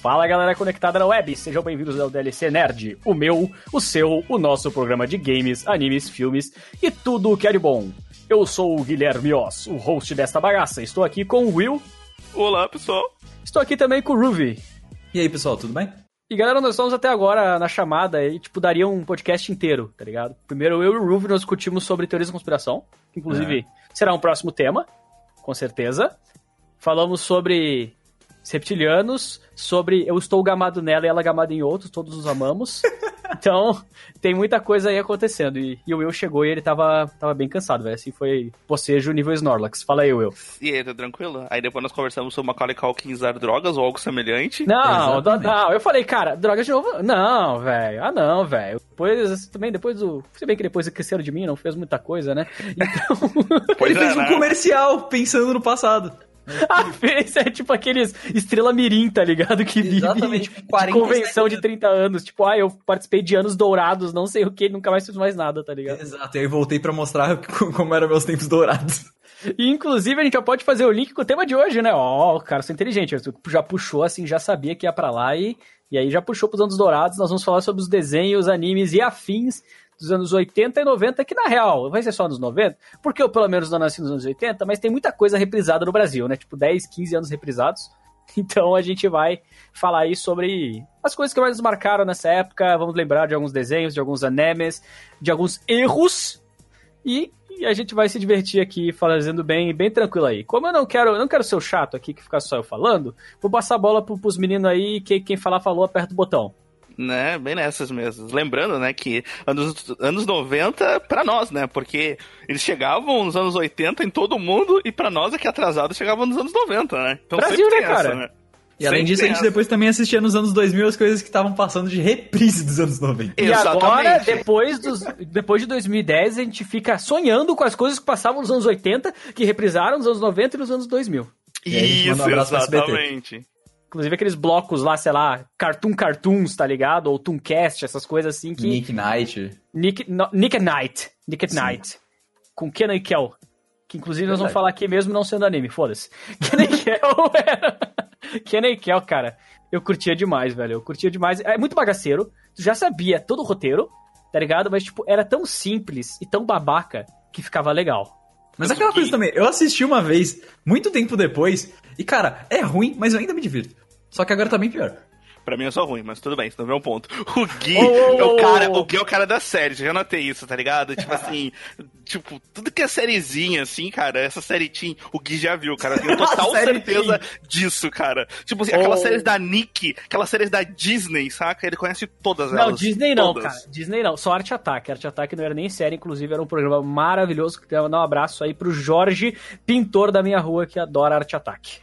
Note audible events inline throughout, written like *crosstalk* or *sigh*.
Fala galera conectada na web, sejam bem-vindos ao DLC Nerd, o meu, o seu, o nosso programa de games, animes, filmes e tudo o que é de bom. Eu sou o Guilherme Oss, o host desta bagaça. Estou aqui com o Will. Olá, pessoal. Estou aqui também com o Ruby. E aí, pessoal, tudo bem? E galera, nós estamos até agora na chamada e, tipo, daria um podcast inteiro, tá ligado? Primeiro eu e o Ruby nós discutimos sobre teorias de conspiração, que inclusive é. será um próximo tema, com certeza. Falamos sobre reptilianos, sobre eu estou gamado nela e ela gamada em outros, todos os amamos. *laughs* Então, tem muita coisa aí acontecendo. E, e, o Will chegou e ele tava, tava bem cansado, velho. Assim foi pocejo nível Snorlax. Fala aí, Will. E aí, tá tranquilo? Aí depois nós conversamos sobre Macaulay Culkin usar drogas ou algo semelhante. Não, não, não. Eu falei, cara, drogas de novo? Não, velho. Ah, não, velho. Depois, também, depois do... Se bem que depois esqueceram de mim, não fez muita coisa, né? *laughs* Então... Ele é, fez um né? comercial pensando no passado. *laughs* A fez é tipo aqueles estrela mirim, tá ligado? Que vive tipo, de convenção de 30 anos. Tipo, ah, eu participei de anos dourados, não sei o que, nunca mais fiz mais nada, tá ligado? Exato, e aí voltei para mostrar *laughs* como eram meus tempos dourados. E, inclusive, a gente já pode fazer o link com o tema de hoje, né? Ó, oh, cara, sou inteligente. Já puxou, assim, já sabia que ia para lá e, e aí já puxou pros anos dourados. Nós vamos falar sobre os desenhos, animes e afins dos anos 80 e 90, que na real vai ser só nos 90, porque eu pelo menos não nasci nos anos 80, mas tem muita coisa reprisada no Brasil, né? Tipo 10, 15 anos reprisados. *laughs* Então a gente vai falar aí sobre as coisas que mais nos marcaram nessa época. Vamos lembrar de alguns desenhos, de alguns animes, de alguns erros. E, e a gente vai se divertir aqui fazendo bem, bem tranquilo aí. Como eu não quero, não quero ser o chato aqui que ficar só eu falando, vou passar a bola pro, pros meninos aí, que quem falar falou, aperta o botão né? Bem nessas mesmo. Lembrando, né, que anos, anos 90 para nós, né? Porque eles chegavam nos anos 80 em todo mundo e para nós aqui atrasados chegavam nos anos 90, né? Então Brasil, né, cara? Essa, né? E além disso, a gente depois também assistia nos anos 2000 as coisas que estavam passando de reprise dos anos 90. E Exatamente. agora, depois, dos, depois de 2010, a gente fica sonhando com as coisas que passavam nos anos 80, que reprisaram nos anos 90 e nos anos 2000. Isso, um exatamente. Inclusive aqueles blocos lá, sei lá, Cartoon Cartoons, tá ligado? Ou Tooncast, essas coisas assim que. Nick Knight. Nick, no, Nick at Night. Nick at Sim. Night. Com Kenan e Kel. Que inclusive Verdade. nós vamos falar aqui mesmo não sendo anime, foda-se. *laughs* Kenan e Kel *laughs* era. Kenan e Kel, cara, eu curtia demais, velho. Eu curtia demais. É muito bagaceiro. Tu já sabia todo o roteiro, tá ligado? Mas, tipo, era tão simples e tão babaca que ficava legal. Mas aquela coisa também, eu assisti uma vez, muito tempo depois, e cara, é ruim, mas eu ainda me divirto. Só que agora tá bem pior. Pra mim é só ruim, mas tudo bem, isso não é um ponto. *laughs* O Gui oh, é o cara, o Gui é o cara da série, já notei isso, tá ligado? Tipo assim, *laughs* tipo, tudo que é sériezinha, assim, cara, essa série Team, o Gui já viu, cara. Eu tenho *laughs* total certeza team. disso, cara. Tipo assim, oh. aquelas séries da Nick, aquelas séries da Disney, saca? Ele conhece todas elas. Não, Disney não, todas. cara. Disney não, só Arte Ataque. Arte Ataque não era nem série, inclusive era um programa maravilhoso. Que eu dar um abraço aí pro Jorge, pintor da minha rua, que adora Arte Ataque.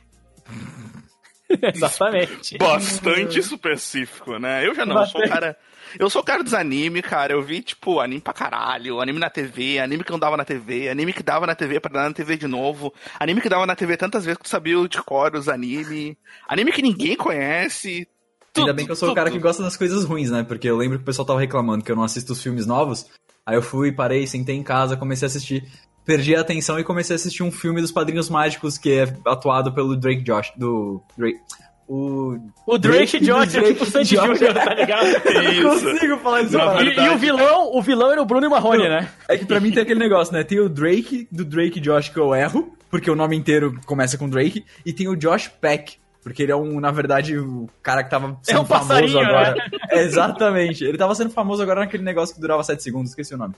*laughs* Exatamente. Bastante específico, né? Eu já não, Bastante. sou o cara. Eu sou o cara dos anime, cara. Eu vi, tipo, anime pra caralho, anime na TV, anime que não dava na TV, anime que dava na TV pra dar na TV de novo, anime que dava na TV tantas vezes que tu sabia de cor os anime, anime que ninguém conhece. Tudo, Ainda bem que eu sou tudo. o cara que gosta das coisas ruins, né? Porque eu lembro que o pessoal tava reclamando que eu não assisto os filmes novos. Aí eu fui, parei, sentei em casa, comecei a assistir perdi a atenção e comecei a assistir um filme dos Padrinhos Mágicos que é atuado pelo Drake Josh, do Drake. O, o Drake, Drake Josh é tipo Sandy Jr., tá ligado? *laughs* Isso. Não consigo falar isso. E, e, o vilão, o vilão era o Bruno e Marrone, Não, né? É que pra mim tem aquele negócio, né? Tem o Drake, do Drake Josh que eu erro, porque o nome inteiro começa com Drake, e tem o Josh Peck, porque ele é um, na verdade, o cara que tava sendo é um famoso agora. Né? exatamente. Ele tava sendo famoso agora naquele negócio que durava 7 segundos, esqueci o nome.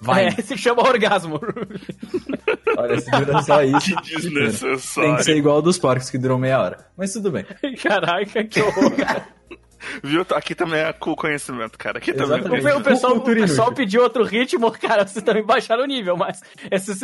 Vai. É, *laughs* se chama orgasmo. *laughs* Olha, se dura só isso. Que desnecessário. Tem que ser igual dos porcos que duram meia hora. Mas tudo bem. Caraca, que horror. *laughs* Viu? Aqui também é com conhecimento, cara. Aqui também. O, o pessoal, o pessoal pediu outro ritmo, cara, vocês também baixaram o nível, mas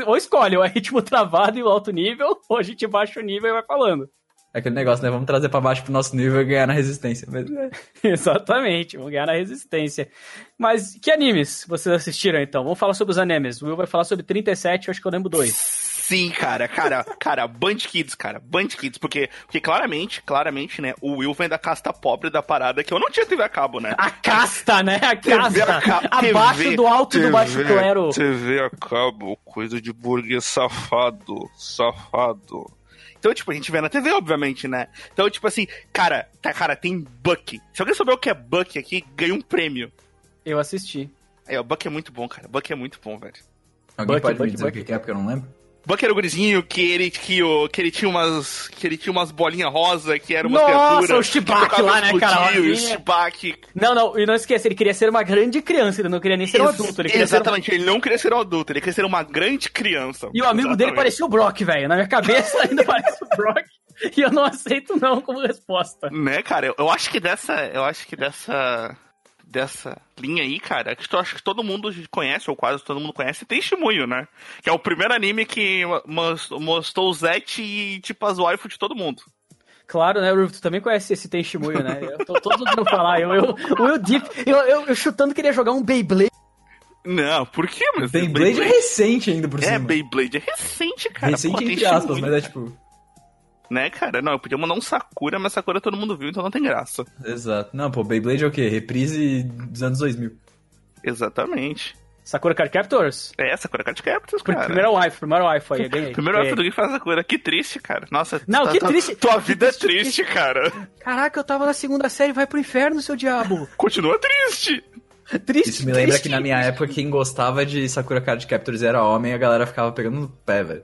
ou escolhe, ou é ritmo travado e o alto nível, ou a gente baixa o nível e vai falando. É aquele negócio, né? Vamos trazer para baixo pro nosso nível e ganhar na resistência. Mas... É. *laughs* Exatamente, vamos ganhar na resistência. Mas que animes vocês assistiram então? Vamos falar sobre os animes. O Will vai falar sobre 37, eu acho que eu lembro dois. Sim, cara, cara, cara, Band Kids, cara, Band Kids, porque, porque claramente, claramente, né, o Will vem da casta pobre da parada que eu não tinha TV a cabo, né? A casta, né? A casta. A Abaixo TV, do alto TV, do baixo clero. TV a cabo, coisa de burguês safado, safado. Então, tipo, a gente vê na TV, obviamente, né? Então, tipo assim, cara, tá, cara, tem Buck. Se alguém souber o que é Buck aqui, ganha um prêmio. Eu assisti. É, o Buck é muito bom, cara. Buck é muito bom, velho. Alguém Buck, pode Buck, me dizer Buck. o que é, porque eu não lembro? Buck era o gurizinho que ele, que, que ele tinha umas. que ele tinha umas bolinhas rosa, que era uma Nossa, o Chewbacca lá, né, cara? O Chewbacca. Não, não, e não esqueça, ele queria ser uma grande criança, ele não queria nem ser um adulto. Ele exatamente, uma... ele não queria ser um adulto, ele queria ser uma grande criança. E o amigo exatamente. dele parecia o Brock, velho. Na minha cabeça ainda *laughs* parece o Brock. E eu não aceito não como resposta. Né, cara? Eu, eu acho que dessa. Eu acho que dessa dessa linha aí, cara, que eu acho que todo mundo conhece, ou quase todo mundo conhece, tem Shimuyo, né? Que é o primeiro anime que mostrou o Zet e, tipo, as waifu de todo mundo. Claro, né, Ruf? Tu também conhece esse Tenshimuyo, né? Eu tô todo mundo falar. Eu, eu, o Will Deep, eu, eu, eu chutando queria jogar um Beyblade. Não, por que, mas Beyblade, Beyblade é recente ainda por é, cima. É, Beyblade é recente, cara. Recente Pô, entre aspas, mas é tipo... Né, cara? Não, eu podia mandar um Sakura, mas Sakura todo mundo viu, então não tem graça. Exato. Não, pô, Beyblade é o quê? Reprise dos anos 2000. Exatamente. Sakura Card Captors? É, Sakura Card Captors, cara. Primeiro wife, primeiro wife aí, ganhei. Primeiro wife do que faz Sakura. Que triste, cara. Nossa, Não, tá, que tá, triste. Tua vida é triste, cara. Caraca, eu tava na segunda série, vai pro inferno, seu diabo. Continua triste. Triste, Isso me lembra triste. que na minha época quem gostava de Sakura Card Captors era homem e a galera ficava pegando no pé, velho.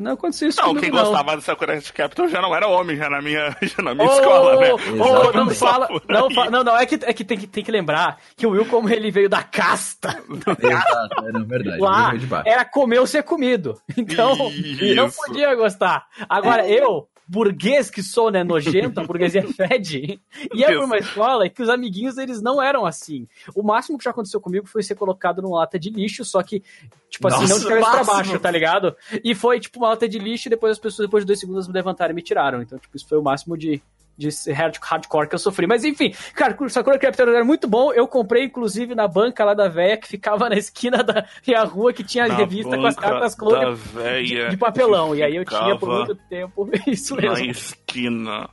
Não aconteceu isso Não, comigo, quem gostava do Sakura Capital já não era homem, já na minha, *laughs* já na minha oh, escola, né? Oh, não fala, não, fala, não, não, é que, é que, tem, que tem que lembrar que o Will, como ele veio da casta, *laughs* Exato, é verdade. Lá era comer ou ser comido. Então, Isso. não podia gostar. Agora, eu, burguês que sou, né, nojento, a burguesia *laughs* fede, ia pra uma escola e que os amiguinhos, eles não eram assim. O máximo que já aconteceu comigo foi ser colocado numa lata de lixo, só que, tipo assim, Nossa, não de cabeça pra baixo, tá ligado? E foi, tipo, uma lata de lixo e depois as pessoas, depois de dois segundos, me levantaram e me tiraram. Então, tipo, isso foi o máximo de, de hardcore que eu sofri. Mas enfim, cara, o Sakura Captor era muito bom. Eu comprei, inclusive, na banca lá da véia, que ficava na esquina da *laughs* minha rua, que tinha na revista com as cartas clone de, de, papelão. E aí eu tinha por muito tempo *laughs* isso mesmo. Na esquina.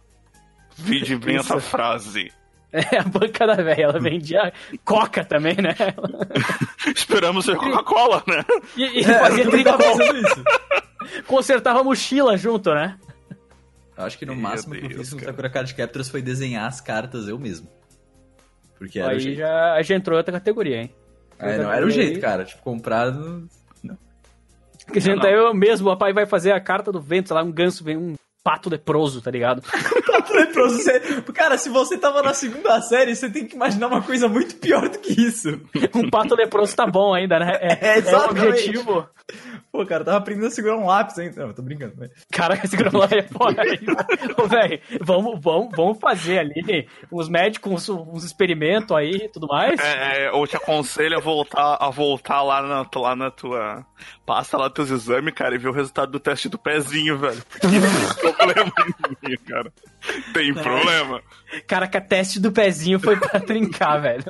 Vide bem essa frase. É, a banca da velha, ela vendia coca também, né? *laughs* Esperamos ser Coca-Cola, né? E, e é, fazia 30 isso. Consertava a mochila junto, né? Eu acho que no Meu máximo Deus, que eu fiz com Sakura Card Captors foi desenhar as cartas eu mesmo. Porque era Aí já, já entrou outra categoria, hein? É, não era o jeito, cara. Tipo, comprado. Não. Que gente, eu mesmo, o pai vai fazer a carta do vento, sei lá, um ganso, vem um pato leproso, tá ligado? *laughs* pato leproso. Você... Cara, se você tava na segunda série, você tem que imaginar uma coisa muito pior do que isso. um pato leproso tá bom ainda, né? É, *laughs* é, é o objetivo. Pô, cara, tava aprendendo a segurar um lápis ainda. Não, tô brincando, velho. Caraca, *laughs* segurar um lápis é foda Ô, velho, vamos, vamos, vamos fazer ali uns médicos, uns, uns experimentos aí e tudo mais. É, é, eu te aconselho a voltar, a voltar lá, na, lá na tua. Passa lá teus exames, cara, e ver o resultado do teste do pezinho, velho. Tem problema em cara. Tem é. problema. Caraca, teste do pezinho foi pra *laughs* trincar, velho.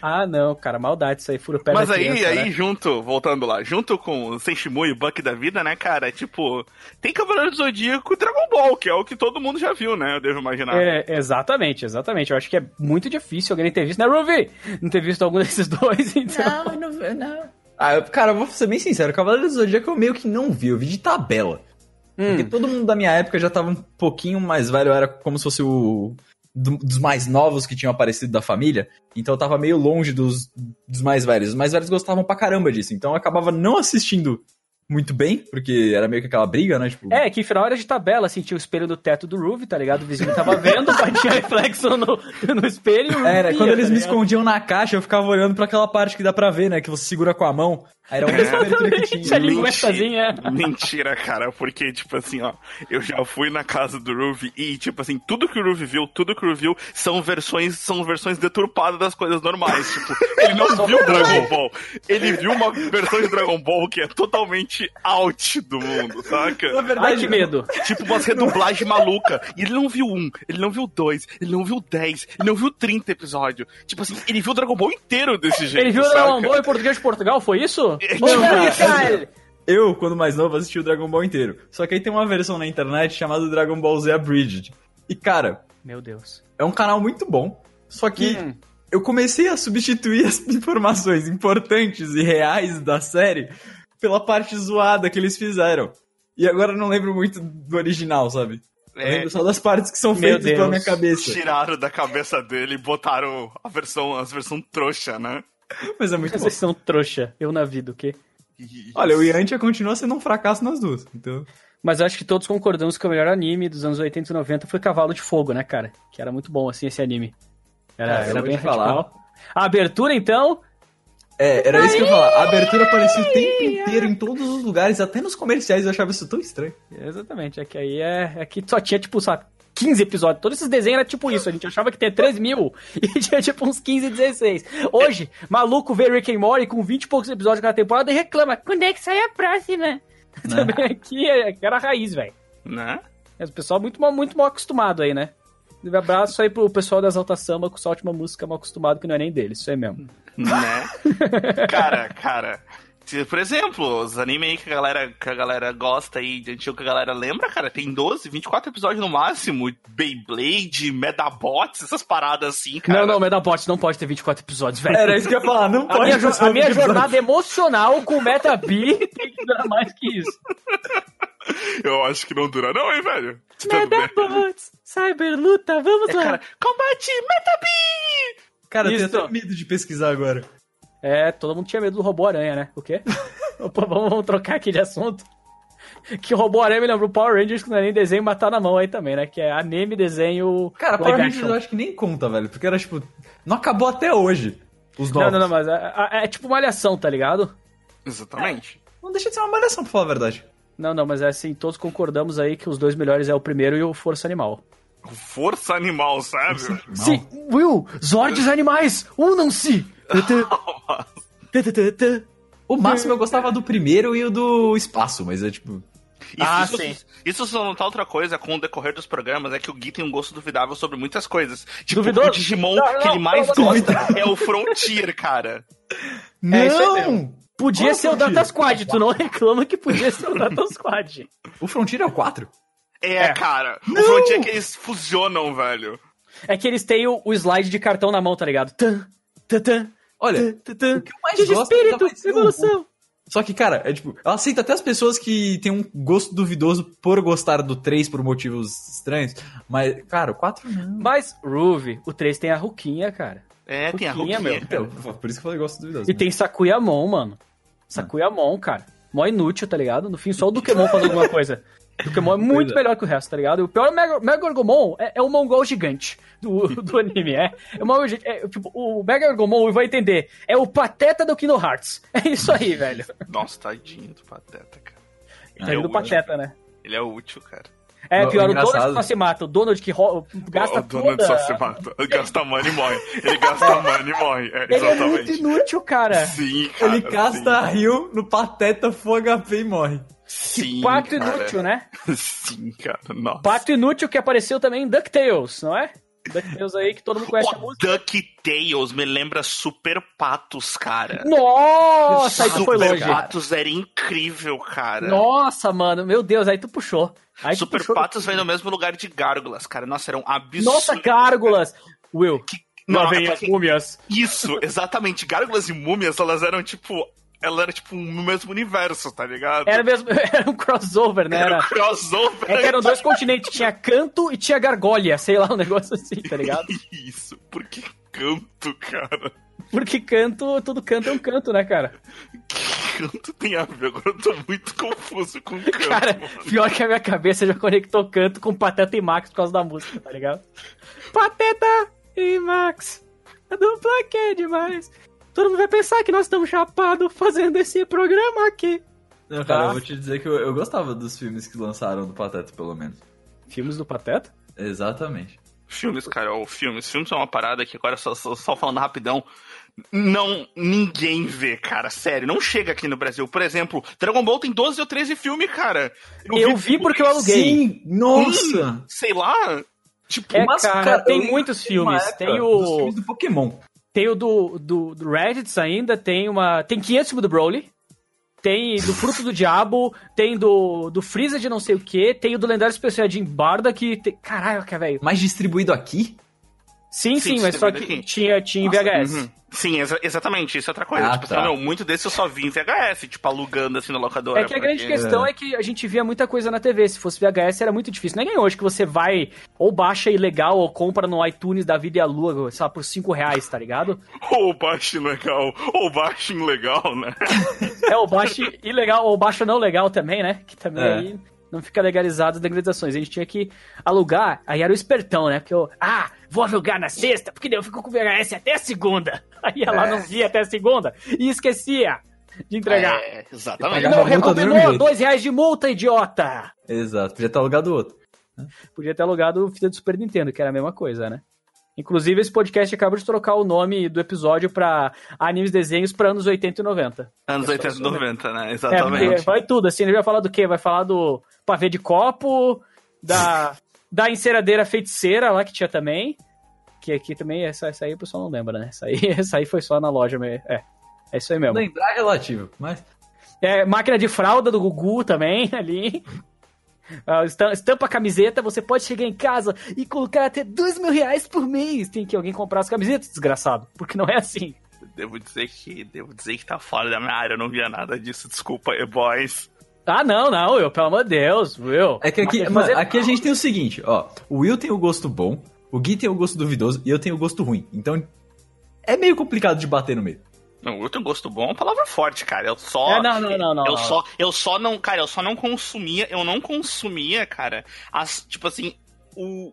Ah, não, cara, maldade isso aí, furo pé Mas aí, criança, aí né? junto, voltando lá, junto com o Senshimu e o Buck da vida, né, cara, tipo, tem Cavaleiro do Zodíaco e Dragon Ball, que é o que todo mundo já viu, né, eu devo imaginar. É, exatamente, exatamente, eu acho que é muito difícil alguém ter visto, né, Ruby? Não ter visto algum desses *laughs* dois, então... Não, não, não. Ah, eu, cara, eu vou ser bem sincero, Cavaleiro do Zodíaco eu meio que não vi, eu vi de tabela. Hum. Porque todo mundo da minha época já tava um pouquinho mais velho, era como se fosse o do, dos mais novos que tinham aparecido da família, então eu tava meio longe dos, dos mais velhos. Os mais velhos gostavam pra caramba disso, então eu acabava não assistindo muito bem, porque era meio que aquela briga, né? Tipo... É, que final era de tabela, assim, tinha o espelho do teto do Ruby, tá ligado? O vizinho tava vendo, *laughs* batia reflexo no, no espelho. Era, via, quando eles tá me escondiam na caixa, eu ficava olhando para aquela parte que dá pra ver, né? Que você segura com a mão. Era mesmo abertura que tinha. Mentira, mentira, cara, porque, tipo assim, ó, eu já fui na casa do Ruby e, tipo assim, tudo que o Ruby viu, tudo que o Ruby viu são versões, são versões deturpadas das coisas normais. tipo, ele não viu Dragon Ball. Ele viu uma versão de Dragon Ball que é totalmente out do mundo, saca? Na verdade, Ai, que medo. Tipo, uma redublagem maluca. E ele não viu um, ele não viu dois, ele não viu dez, ele não viu trinta episódios. Tipo assim, ele viu o Dragon Ball inteiro desse jeito. Ele viu o Dragon Ball em português de Portugal, foi isso? Eu, quando mais novo, assisti o Dragon Ball inteiro. Só que aí tem uma versão na internet chamada Dragon Ball Z Abridged. E, cara... Meu Deus. É um canal muito bom. Só que hum. eu comecei a substituir *laughs* as informações importantes e reais da série pela parte zoada que eles fizeram. E agora eu não lembro muito do original, sabe? É. Eu lembro só das partes que são feitas pela minha cabeça. Tiraram da cabeça dele e botaram a versão, a versão trouxa, né? Mas é muito *laughs* Vocês são trouxa. Eu na vida, o quê? Olha, o Yantia continua sendo um fracasso nas duas, então... Mas eu acho que todos concordamos que o melhor anime dos anos 80 e 90 foi Cavalo de Fogo, né, cara? Que era muito bom, assim, esse anime. Era, é, era bem radical. Falar. A abertura, então, é, era isso que eu ia falar. A abertura aparecia o tempo inteiro em todos os lugares, até nos comerciais eu achava isso tão estranho. Exatamente, é que aí é, é que só tinha, tipo, só 15 episódios. Todos esses desenhos eram tipo isso. A gente achava que tinha 3 mil *laughs* e tinha tipo uns 15, 16. Hoje, maluco vê Rick and Morty com 20 e poucos episódios cada temporada e reclama: quando é que sai a próxima? *laughs* Né? Também aqui é, era a raiz, velho. Né? É, o pessoal muito mal, muito mal acostumado aí, né? Um abraço aí pro pessoal das Altas Samba com sua última música mal acostumado, que não é nem deles, isso aí mesmo. Né? *laughs* cara, cara. Por exemplo, os animes aí que a galera, que a galera gosta aí, de antigo que a galera lembra, cara, tem 12, 24 episódios no máximo. Beyblade, Medabots, essas paradas assim, cara. Não, não, Medabots não pode ter 24 episódios, velho. Era isso que eu ia falar, não pode. A minha, a minha jornada emocional com o Metabee *laughs* tem que durar mais que isso. Eu acho que não dura não, hein, velho? Medabots, Cyberluta, vamos é, lá. Cara, combate Metabee! Cara, eu tenho até medo de pesquisar agora. É, todo mundo tinha medo do robô-aranha, né? O quê? *laughs* Opa, vamos, vamos, trocar aqui de assunto. Que robô-aranha me lembrou Power Rangers, que não é nem desenho matar na mão aí também, né? Que é anime, desenho. Cara, Power Rangers eu acho que nem conta, velho. Porque era tipo. Não acabou até hoje. Os novos. Não, não, não, mas é, é, é tipo malhação, tá ligado? Exatamente. É, não deixa de ser uma malhação, pra falar a verdade. Não, não, mas é assim, todos concordamos aí que os dois melhores é o primeiro e o Força Animal. Força Animal, sabe? Sim, Will, Zords animais, unam-se! *laughs* o máximo eu gostava do primeiro e o do espaço, mas é tipo. Isso, ah, isso, sim. Isso só não tá outra coisa com o decorrer dos programas, é que o Gui tem um gosto duvidável sobre muitas coisas. Tipo, Duvidoso? o Digimon não, não, que ele mais gosta é o Frontier, cara. Não! É podia Qual ser o Data Squad, tu não *laughs* reclama que podia ser o Data Squad. o Frontier é o 4? É, é. cara. Não. O Frontier é que eles fusionam, velho. É que eles têm o, o slide de cartão na mão, tá ligado? Tan, tan, tan, Olha, o que eu mais de gosto espírito, é evolução. Só que, cara, é tipo, ela aceita até as pessoas que têm um gosto duvidoso por gostar do 3 por motivos estranhos. Mas, cara, o 4 não. Mas, Ruve, o 3 tem a Ruquinha, cara. É, Ruquinha, tem a Ruquinha, meu. Então, por isso que eu falei gosto duvidoso. E né? tem Sakuyamon, mano. Sakuyamon, cara. Mó inútil, tá ligado? No fim, só o Dukemon faz alguma coisa. Pokémon é muito é. melhor que o resto, tá ligado? O pior Mega, Mega Orgomon é, é o mongol gigante do, *laughs* do anime, é. É, uma, é tipo, o Mega Orgomon, vai entender, é o pateta do Kingdom Hearts. *laughs* É isso aí, velho. Nossa, tadinho do pateta, cara. Ele tá é do pateta, né? Ele é útil, cara. É, pior, o Donald só se mata. O Donald que ro... gasta o Donald toda... só se mata. Gasta money e morre. Ele gasta *laughs* money e morre. É, ele é muito inútil, cara. Sim, cara. Ele gasta sim. rio no pateta, full HP e morre. Sim, que pato cara. inútil, né? *laughs* Sim, cara. Nossa. Pato inútil que apareceu também em DuckTales, não é? DuckTales aí que todo mundo conhece o a música. DuckTales me lembra Super Patos, cara. Nossa, tu foi longe. Super Patos era incrível, cara. Nossa, mano, meu Deus, aí tu puxou. Aí Super tu puxou... Patos vem no mesmo lugar de Gárgulas, cara. Nossa, era um absurdo. Nossa, Gárgulas! Will, que... Não, vem é as múmias. Isso, exatamente. Gárgulas e múmias, elas eram tipo ela era, tipo, no mesmo universo, tá ligado? Era mesmo, *laughs* era um crossover, né? Era, um crossover. É que eram dois continentes, tinha canto e tinha gargolha, sei lá, um negócio assim, tá ligado? *laughs* Isso, por que canto, cara? Porque canto, todo canto é um canto, né, cara? Que canto tem a ver? Agora eu tô muito confuso com canto. *laughs* Cara, mano. pior que a minha cabeça já conectou canto com Pateta e Max por causa da música, tá ligado? Pateta e Max, a dupla que é demais. Todo mundo vai pensar que nós estamos chapados fazendo esse programa aqui. Não, cara, tá? eu vou te dizer que eu, eu gostava dos filmes que lançaram do Pateta, pelo menos. Filmes do Pateta? Exatamente. Filmes, cara, o filmes. Filmes são uma parada que agora, só, só, só, falando rapidão, não, ninguém vê, cara, sério, não chega aqui no Brasil. Por exemplo, Dragon Ball tem 12 ou 13 filmes, cara. Eu, eu vi, vi, porque eu aluguei. Sim, nossa! Hum, sei lá. Tipo, é, mas, cara, cara, tem muitos filmes. Tem o. filmes do Pokémon. Tem o do, do, do ainda, tem uma. Tem 500 filmes do Broly. Tem do Fruto do Diabo, tem do, do Freeza de não sei o que, tem o do Lendário Especial de Barda que. Tem... Caralho, que velho. Mas distribuído aqui? Sim, sim, sim mas só que aqui. tinha, tinha em VHS. Uhum. Sim, exa exatamente, isso é outra coisa. Ah, tipo, tá. assim, meu, muito desse eu só vi em VHS, tipo, alugando assim na locadora. É que a porque- grande questão é que a gente via muita coisa na TV. Se fosse VHS era muito difícil. Não é nem hoje que você vai ou baixa ilegal ou compra no iTunes da Vida e a Lua, sei lá, por 5 reais, tá ligado? *laughs* Ou baixo legal, ou baixo legal, né? *laughs* É, ou baixa ilegal ou baixa não legal também, né? Que também É. aí não fica legalizado as legalizações. A gente tinha que alugar, aí era o espertão, né? Porque eu, ah, vou alugar na sexta, porque daí eu fico com VHS até a segunda. *laughs* Aí ela É. não via até a segunda e esquecia de entregar. É, exatamente. Não, recomendou dois reais de multa, idiota! Exato, podia estar alugado outro. Podia ter alugado o fita do Super Nintendo, que era a mesma coisa, né? Inclusive, esse podcast acaba de trocar o nome do episódio pra animes desenhos pra anos 80 e 90. Anos É só 80 e isso mesmo. 90, né? É, porque Exatamente. vai tudo, assim, ele vai falar do quê? Vai falar do pavê de copo, da, *laughs* da enceradeira feiticeira lá que tinha também. Que aqui também, essa, essa aí o pessoal não lembra, né? Essa aí, *laughs* essa aí foi só na loja mesmo. É, é isso aí mesmo. Lembrar é relativo, mas. É, máquina de fralda do Gugu também, *laughs* ali. Ah, estam- Estampa a camiseta, você pode chegar em casa e colocar até dois mil reais por mês. Tem que alguém comprar as camisetas, desgraçado. Porque não é assim. Devo dizer que devo dizer que tá fora da minha área, eu não via nada disso. Desculpa aí, boys. Ah, não, não, Will, pelo amor de Deus, Will. É que aqui, fazer- aqui a gente tem o seguinte, ó. O Will tem o gosto bom, o Gui tem o gosto duvidoso e eu tenho o gosto ruim. Então é meio complicado de bater no meio. Não, eu tenho gosto bom, é uma palavra forte, cara. Eu só. É, não, não, não, não, Eu não. só, eu só não, cara, eu só não consumia, eu não consumia, cara, as, tipo assim, o.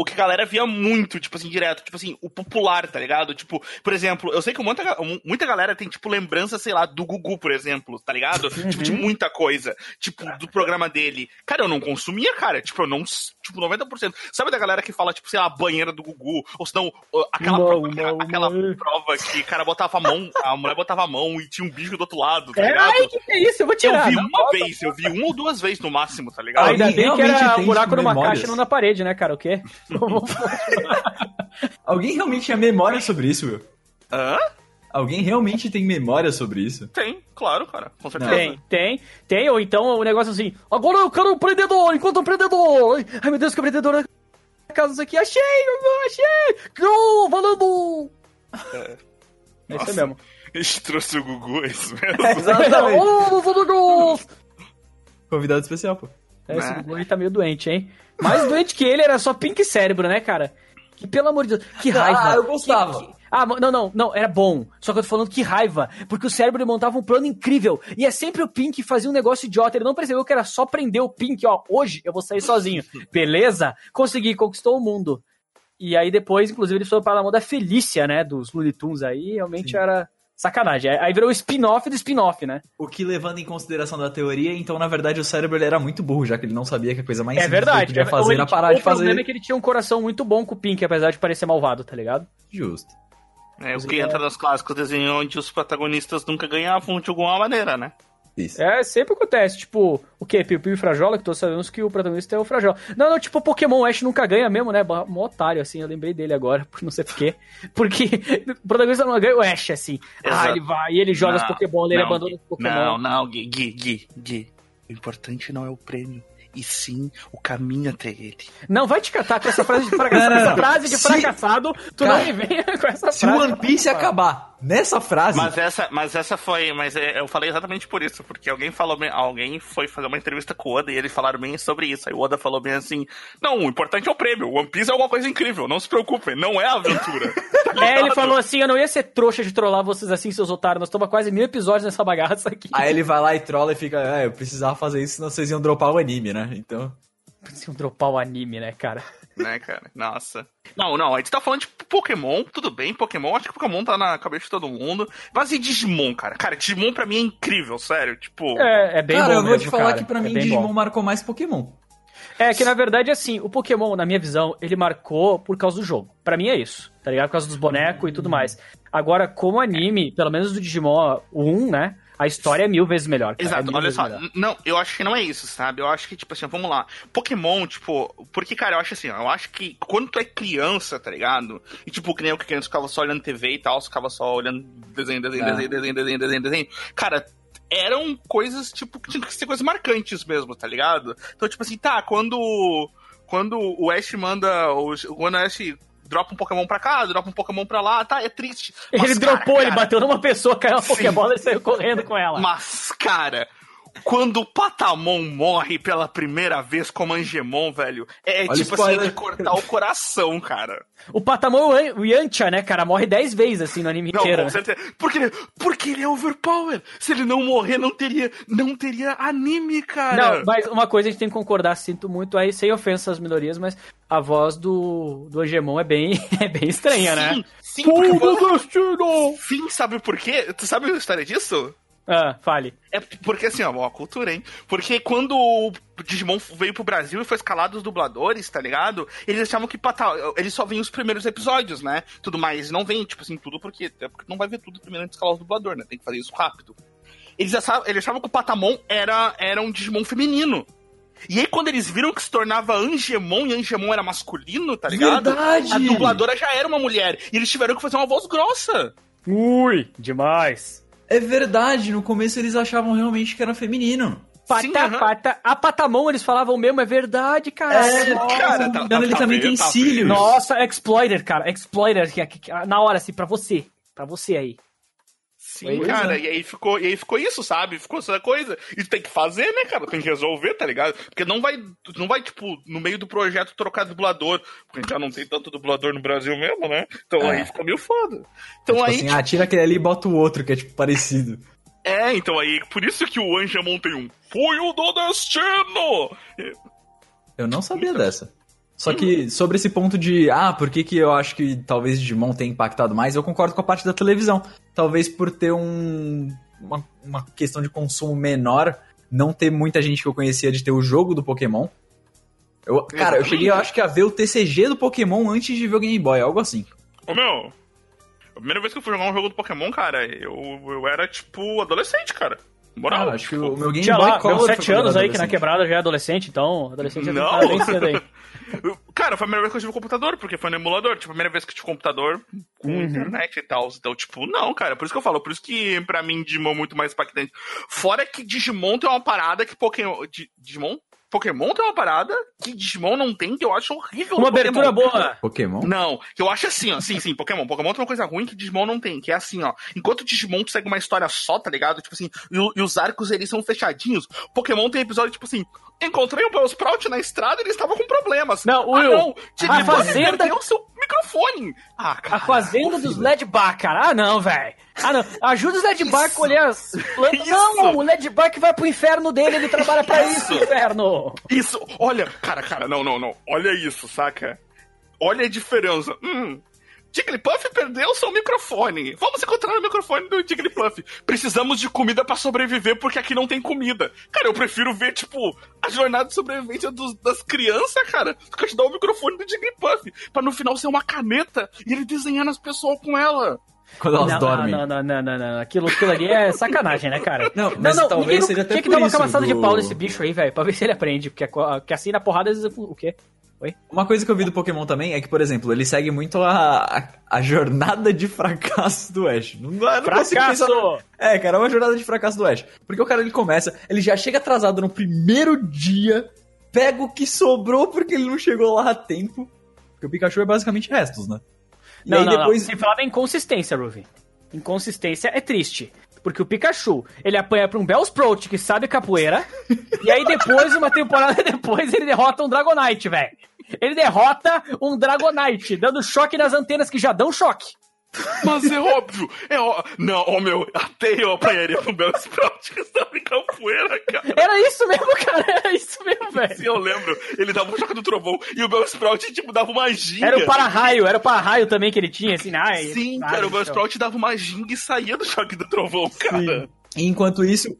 O que a galera via muito, tipo assim, direto, tipo assim, o popular, tá ligado? Tipo, por exemplo, eu sei que muita, muita galera tem, tipo, lembrança, sei lá, do Gugu, por exemplo, tá ligado? Tipo, de muita coisa, tipo, do programa dele. Cara, eu não consumia, cara, tipo, eu não, tipo, 90%. Sabe da galera que fala, tipo, sei lá, a banheira do Gugu, ou senão, aquela, Não, prova, não, aquela não. prova que o cara botava a mão, a mulher botava a mão e tinha um bicho do outro lado, tá É, ligado? ai, que que é isso? Eu vou Eu tirar. vi Não, uma vez, eu vi uma ou duas vezes no máximo, tá ligado? Ainda bem que era um buraco numa memórias? caixa e não na parede, né, cara? O quê? *laughs* Alguém realmente tinha memória sobre isso, Will? Hã? Alguém realmente tem memória sobre isso? Tem, claro, cara, com certeza. Tem, tem, tem, ou então o negócio assim, agora eu quero um prendedor, enquanto um prendedor. Ai meu Deus, que prendedor na casa aqui, achei, achei, oh, valendo. É isso Nossa. mesmo. A gente trouxe o Gugu, é isso *laughs* mesmo. Exatamente. Oh, valendo. Convidado especial, pô. É, esse Né? Gugu aí tá meio doente, hein? Mais *laughs* doente que ele era só pink cérebro, né, cara? Que pelo amor de Deus, que raiva. Ah, eu gostava. Que- que- Ah, não, não, não, era bom. Só que eu tô falando que raiva. Porque o cérebro ele montava um plano incrível. E é sempre o Pink que fazia um negócio idiota. Ele não percebeu que era só prender o Pink, ó. Hoje eu vou sair sozinho. *laughs* Beleza? Consegui, conquistou o mundo. E aí depois, inclusive, ele foi para a mão da Felícia, né? Dos Looney Tunes aí. Realmente era sacanagem. Aí virou o spin-off do spin-off, né? O que levando em consideração da teoria, então na verdade o cérebro ele era muito burro, já que ele não sabia que a coisa mais É simples que ele verdade. podia É- fazer ele- era parar de O problema fazer. é que ele tinha um coração muito bom com o Pink, apesar de parecer malvado, tá ligado? Justo. É, o que entra nos clássicos desenhos onde os protagonistas nunca ganhavam de alguma maneira, né? Isso. É, sempre acontece. Tipo, o quê? Piu Piu e Frajola, que todos sabemos que o protagonista é o Frajola. Não, não, tipo, Pokémon Ash nunca ganha mesmo, né? Um otário, assim, eu lembrei dele agora, *laughs* por não sei porquê. Porque o protagonista não ganha o Ash, assim. Ah, Exato. ele vai e ele joga os Não, Pokémon, ele não, abandona os Pokémon. Não, não, Gui, Gui, Gui, Gui. O importante não é o prêmio, e sim o caminho até ele. Não, vai te catar com essa frase de *laughs* fracassado. Não, não, essa frase de Se- fracassado, tu Cara, não me venha com essa Se o frase. One Piece acabar nessa frase, Mas essa, mas essa foi, mas é, eu falei exatamente por isso, porque alguém falou bem, alguém foi fazer uma entrevista com o Oda e eles falaram bem sobre isso. Aí o Oda falou bem assim: "Não, o importante é o prêmio. One Piece é alguma coisa incrível, não se preocupem, não é a aventura." *laughs* É, ele falou assim: eu não ia ser trouxa de trollar vocês assim, seus otários. Nós estamos quase mil episódios nessa bagaça aqui. aí ele vai lá e trola e fica, é, eu precisava fazer isso, senão vocês iam dropar o anime, né? Então. Preciso dropar o anime, né, cara? Né, cara? Nossa. Não, não, a gente tá falando de Pokémon, tudo bem, Pokémon, acho que Pokémon tá na cabeça de todo mundo. Mas e Digimon, cara? Cara, Digimon pra mim é incrível, sério. Tipo. É, é bem cara, bom eu vou mesmo, te falar cara. que pra É mim bem Digimon bom. marcou mais Pokémon. É que na verdade, assim, o Pokémon, na minha visão, ele marcou por causa do jogo. Pra mim é isso, tá ligado? Por causa dos bonecos e tudo mais. Agora, como anime, pelo menos do Digimon 1, né? A história é mil vezes melhor. cara. É Exato, mil olha só. melhor. Não, eu acho que não é isso, sabe? Eu acho que, tipo assim, vamos lá. Pokémon, tipo, porque, cara, eu acho assim, ó, eu acho que quando tu é criança, tá ligado? E, tipo, que nem eu que criança ficava só olhando TV e tal, ficava só olhando desenho, desenho, É. desenho, desenho, desenho, desenho, desenho. Cara, eram coisas, tipo, que tinham que ser coisas marcantes mesmo, tá ligado? Então, tipo assim, tá, quando. Quando o Ash manda. o- Quando o Ash dropa um Pokémon pra cá, dropa um Pokémon pra lá, tá, é triste. Mas, ele cara, dropou, cara, ele bateu numa pessoa, caiu uma Pokébola e saiu correndo com ela. Mas, cara, quando o Patamon morre pela primeira vez como Angemon, velho, é Olha tipo assim, de cortar o coração, cara. O Patamon, o Yancha, né, cara, morre dez vezes, assim, no anime não, inteiro. Com certeza. Porque, porque ele é overpower. Se ele não morrer, não teria, não teria anime, cara. Não, mas uma coisa a gente tem que concordar, sinto muito aí, sem ofensa às minorias, mas a voz do, do Angemon é bem, *laughs* é bem estranha, sim, né? Sim, porque... Destino! Sim, sabe por quê? Tu sabe a história disso? Ah, fale. É porque assim, ó, uma cultura, hein? Porque quando o Digimon veio pro Brasil e foi escalado os dubladores, tá ligado? Eles achavam que pata... eles só vêm os primeiros episódios, né? Tudo mais. Não vem, tipo assim, tudo porque, é porque não vai ver tudo primeiro antes de escalar os dublador, né? Tem que fazer isso rápido. Eles achavam, eles achavam que o Patamon era, era um Digimon feminino. E aí, quando eles viram que se tornava Angemon e Angemon era masculino, tá ligado? Verdade! A dubladora já era uma mulher. E eles tiveram que fazer uma voz grossa. Ui, demais. É verdade, no começo eles achavam realmente que era feminino. Pata, Sim, pata, a patamon eles falavam mesmo, é verdade, cara. É, Nossa, cara, tá, tá, ele tá também tem tá cílios. Nossa, Exploiter, cara, Exploiter, que, que, que, na hora, assim, pra você, pra você aí. Sim, cara, é. e aí, ficou, e aí ficou isso, sabe? Ficou essa coisa. E tem que fazer, né, cara? Tem que resolver, tá ligado? Porque não vai, não vai tipo, no meio do projeto trocar dublador. Porque a gente já não tem tanto dublador no Brasil mesmo, né? Então é. aí fica meio foda. Então tipo aí. Assim, tipo... ah, tira aquele ali e bota o outro, que é tipo parecido. É, então aí, por isso que o Anjamon tem um Fui do Destino! Eu não sabia dessa. Só que sobre esse ponto de, ah, por que, que eu acho que talvez Digimon tenha impactado mais, eu concordo com a parte da televisão. Talvez por ter um, uma, uma questão de consumo menor, não ter muita gente que eu conhecia de ter o jogo do Pokémon. Eu, cara, eu cheguei, eu acho que a ver o TCG do Pokémon antes de ver o Game Boy, algo assim. Ô meu, a primeira vez que eu fui jogar um jogo do Pokémon, cara, eu, eu era tipo adolescente, cara. Moral, ah, acho que o meu Game Boy lá, Color. sete anos aí que na quebrada já é adolescente, então adolescente já não. cedo aí. *laughs* Cara, foi a primeira vez que eu tive um computador, porque foi no emulador. Tipo, a primeira vez que eu tive um computador com uhum. internet e tal. Então, tipo, não, cara. Por isso que eu falo. Por isso que, pra mim, Digimon é muito mais impactante. Fora que Digimon tem uma parada que Pokémon... Digimon? Pokémon tem uma parada que Digimon não tem, que eu acho horrível. Uma abertura boa. Pokémon? Não, que eu acho assim, ó. Sim, sim, Pokémon. Pokémon tem uma coisa ruim que Digimon não tem, que é assim, ó. Enquanto Digimon segue uma história só, tá ligado? Tipo assim, e, e os arcos eles são fechadinhos. Pokémon tem episódio, tipo assim, encontrei o Bellsprout na estrada e ele estava com problemas. Não, Will, ah, não, a fazenda... perdeu seu microfone. Ah, cara. A fazenda dos Ledbar, cara. Ah, não, velho. Ah, não. Ajuda os Ledbar a colher as plantas. Não, o Ledbar vai pro inferno dele, ele trabalha pra isso, isso inferno. Isso, olha, cara, cara, não, não, não. Olha isso, saca? Olha a diferença. Hum, Jigglypuff perdeu seu microfone. Vamos encontrar o microfone do Jigglypuff. Precisamos de comida para sobreviver porque aqui não tem comida. Cara, eu prefiro ver, tipo, a jornada de sobrevivência dos, das crianças, cara, do que te dar o microfone do Jigglypuff. Pra no final ser uma caneta e ele desenhar nas pessoas com ela. Quando elas não, dormem. Não, não, não, não, não. Aquilo, aquilo ali é sacanagem, né, cara? Não, mas não, não, talvez seja até Tinha que dar uma camaçada do... de pau nesse bicho aí, velho, pra ver se ele aprende. Porque, porque assim na porrada, às vezes, o quê? Oi? Uma coisa que eu vi do Pokémon também é que, por exemplo, ele segue muito a, a, a jornada de fracasso do Ash. Não, não fracasso! É, cara, é uma jornada de fracasso do Ash. Porque o cara ele começa, ele já chega atrasado no primeiro dia, pega o que sobrou porque ele não chegou lá a tempo. Porque o Pikachu é basicamente restos, né? E não, aí não, depois. Não. Você falava inconsistência, Ruby. Inconsistência é triste. Porque o Pikachu, ele apanha pra um Bellsprout que sabe capoeira. *laughs* e aí depois, uma temporada *laughs* depois, ele derrota um Dragonite, velho. Ele derrota um Dragonite, dando choque nas antenas que já dão choque. Mas é óbvio, é ó... Não, ó, meu, até eu apanharia com o Bellsprout que estava em capoeira, cara. Era isso mesmo, cara, era isso mesmo, velho. Sim, eu lembro. Ele dava um choque do trovão e o Bellsprout, tipo, dava uma ginga. Era o para-raio, era o para-raio também que ele tinha, assim, ai. Sim, cara, o Bellsprout dava uma ginga e saía do choque do trovão, cara. Sim. Enquanto isso,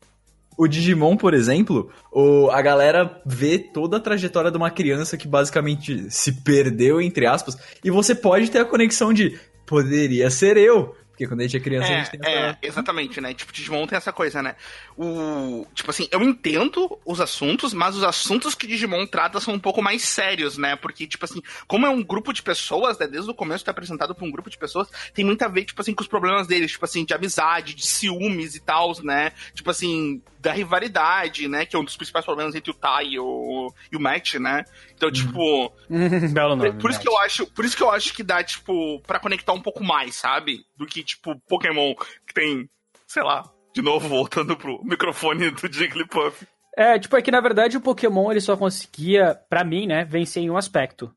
o Digimon, por exemplo, o, a galera vê toda a trajetória de uma criança que basicamente se perdeu, entre aspas, e você pode ter a conexão de poderia ser eu. Porque quando a gente é criança, é, a gente tem essa... É, exatamente, né? Tipo, Digimon tem essa coisa, né? O... Tipo assim, eu entendo os assuntos, mas os assuntos que Digimon trata são um pouco mais sérios, né? Porque, tipo assim, como é um grupo de pessoas, né? Desde o começo tá apresentado pra um grupo de pessoas, tem muito a ver, tipo assim, com os problemas deles, tipo assim, de amizade, de ciúmes e tal, né? Tipo assim, da rivalidade, né? Que é um dos principais problemas entre o Tai e o, e o Matt, né? Então, tipo. *laughs* Belo nome. Por isso que eu acho, por isso que eu acho que dá, tipo, para conectar um pouco mais, sabe? Do que, tipo, Pokémon, que tem, sei lá, de novo, voltando pro microfone do Jigglypuff. É, tipo, é que na verdade o Pokémon ele só conseguia, para mim, né, vencer em um aspecto.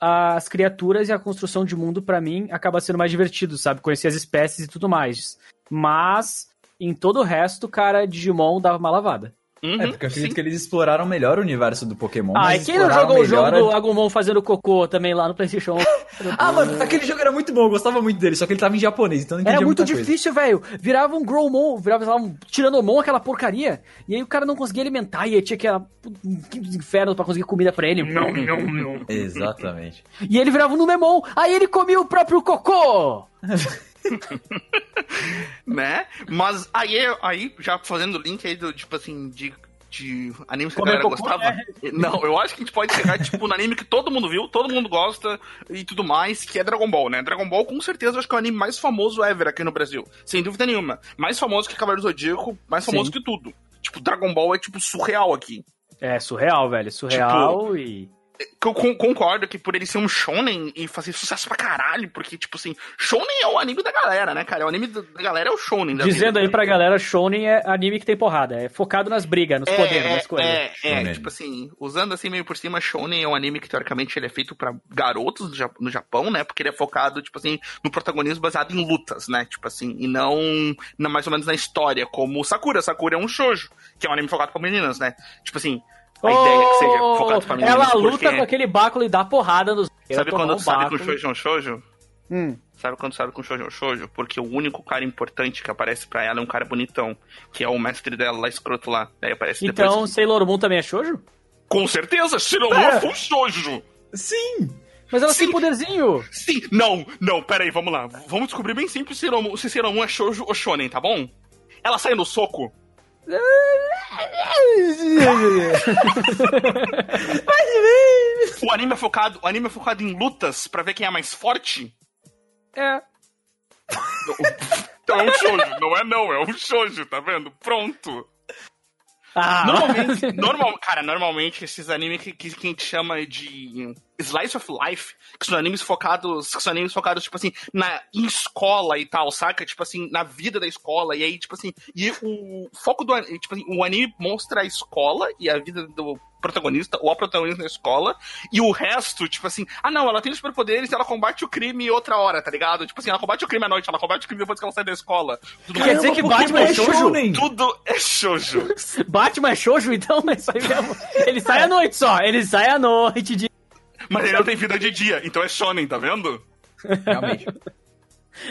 As criaturas e a construção de mundo, para mim, acaba sendo mais divertido, sabe? Conhecer as espécies e tudo mais. Mas, em todo o resto, cara, Digimon dava uma lavada. Uhum, é, porque eu acredito sim. que eles exploraram melhor o universo do Pokémon. Ah, e quem não jogou o jogo do Agumon fazendo cocô também lá no PlayStation? *laughs* ah, mano, aquele jogo era muito bom, eu gostava muito dele, só que ele tava em japonês, então não entendia Era muito difícil, velho. Virava um Growmon, virava lá, um Tiranomon, aquela porcaria, e aí o cara não conseguia alimentar, e aí tinha que ir um inferno pra conseguir comida pra ele. Não, não, não. *laughs* Exatamente. E ele virava um Numemon, aí ele comia o próprio cocô! *laughs* *laughs* né? Mas aí, aí, já fazendo o link aí do, tipo assim, de, de animes que Como a galera gostava. É. Não, eu acho que a gente pode chegar, tipo, no anime que todo mundo viu, todo mundo gosta e tudo mais, que é Dragon Ball, né? Dragon Ball, com certeza, eu acho que é o anime mais famoso ever aqui no Brasil. Sem dúvida nenhuma. Mais famoso que Cavaleiro do Zodíaco, mais famoso Sim. que tudo. Tipo, Dragon Ball é, tipo, surreal aqui. É, surreal, velho. Surreal tipo, e eu concordo que por ele ser um shonen e fazer sucesso pra caralho, porque, tipo assim, shonen é o anime da galera, né, cara? O anime da galera é o shonen. Dizendo vida, aí pra galera, shonen é anime que tem porrada, é focado nas brigas, nos é, poderes, nas coisas. É, é, tipo assim, usando assim meio por cima, shonen é um anime que teoricamente ele é feito pra garotos no Japão, né? Porque ele é focado, tipo assim, no protagonismo baseado em lutas, né? Tipo assim, e não na, mais ou menos na história, como Sakura. Sakura é um shoujo, que é um anime focado pra meninas, né? Tipo assim, a oh, ideia que seja focado pra meninas. Ela luta com aquele báculo e dá porrada nos. Sabe quando um sabe com shoujo é um shoujo? Hum. Sabe quando sabe com shoujo é um shoujo? Porque o único cara importante que aparece pra ela é um cara bonitão, que é o mestre dela lá, escroto lá. Daí aparece então, depois. Sailor Moon também é shoujo? Com certeza, Sailor Moon é full shoujo. Sim! Mas ela Sim. tem poderzinho. Sim, não, não, pera aí, vamos lá. Vamos descobrir bem simples se Sailor Moon é shoujo ou shonen, tá bom? Ela sai no soco. O anime é focado, o anime é focado em lutas para ver quem é mais forte? É. Então *laughs* é um shoujo, não é não, é um shoujo, tá vendo? Pronto. Ah. Normalmente, *laughs* normal, cara, normalmente esses animes que, que, que a gente chama de Slice of Life, que são animes focados, que são animes focados, tipo assim, na, em escola e tal, saca? Tipo assim, na vida da escola, e aí, tipo assim, e o foco do tipo assim, o anime mostra a escola e a vida do protagonista, ou a protagonista na escola, e o resto, tipo assim, ah não, ela tem os superpoderes e ela combate o crime outra hora, tá ligado? Tipo assim, ela combate o crime à noite, ela combate o crime depois que ela sai da escola. Tudo Quer dizer que Batman é shoujo? Tudo é shoujo. *laughs* Batman é shoujo, então? Mas ele sai à noite só, ele sai à noite de mas ele não tem vida de dia, então é shonen, tá vendo? Realmente.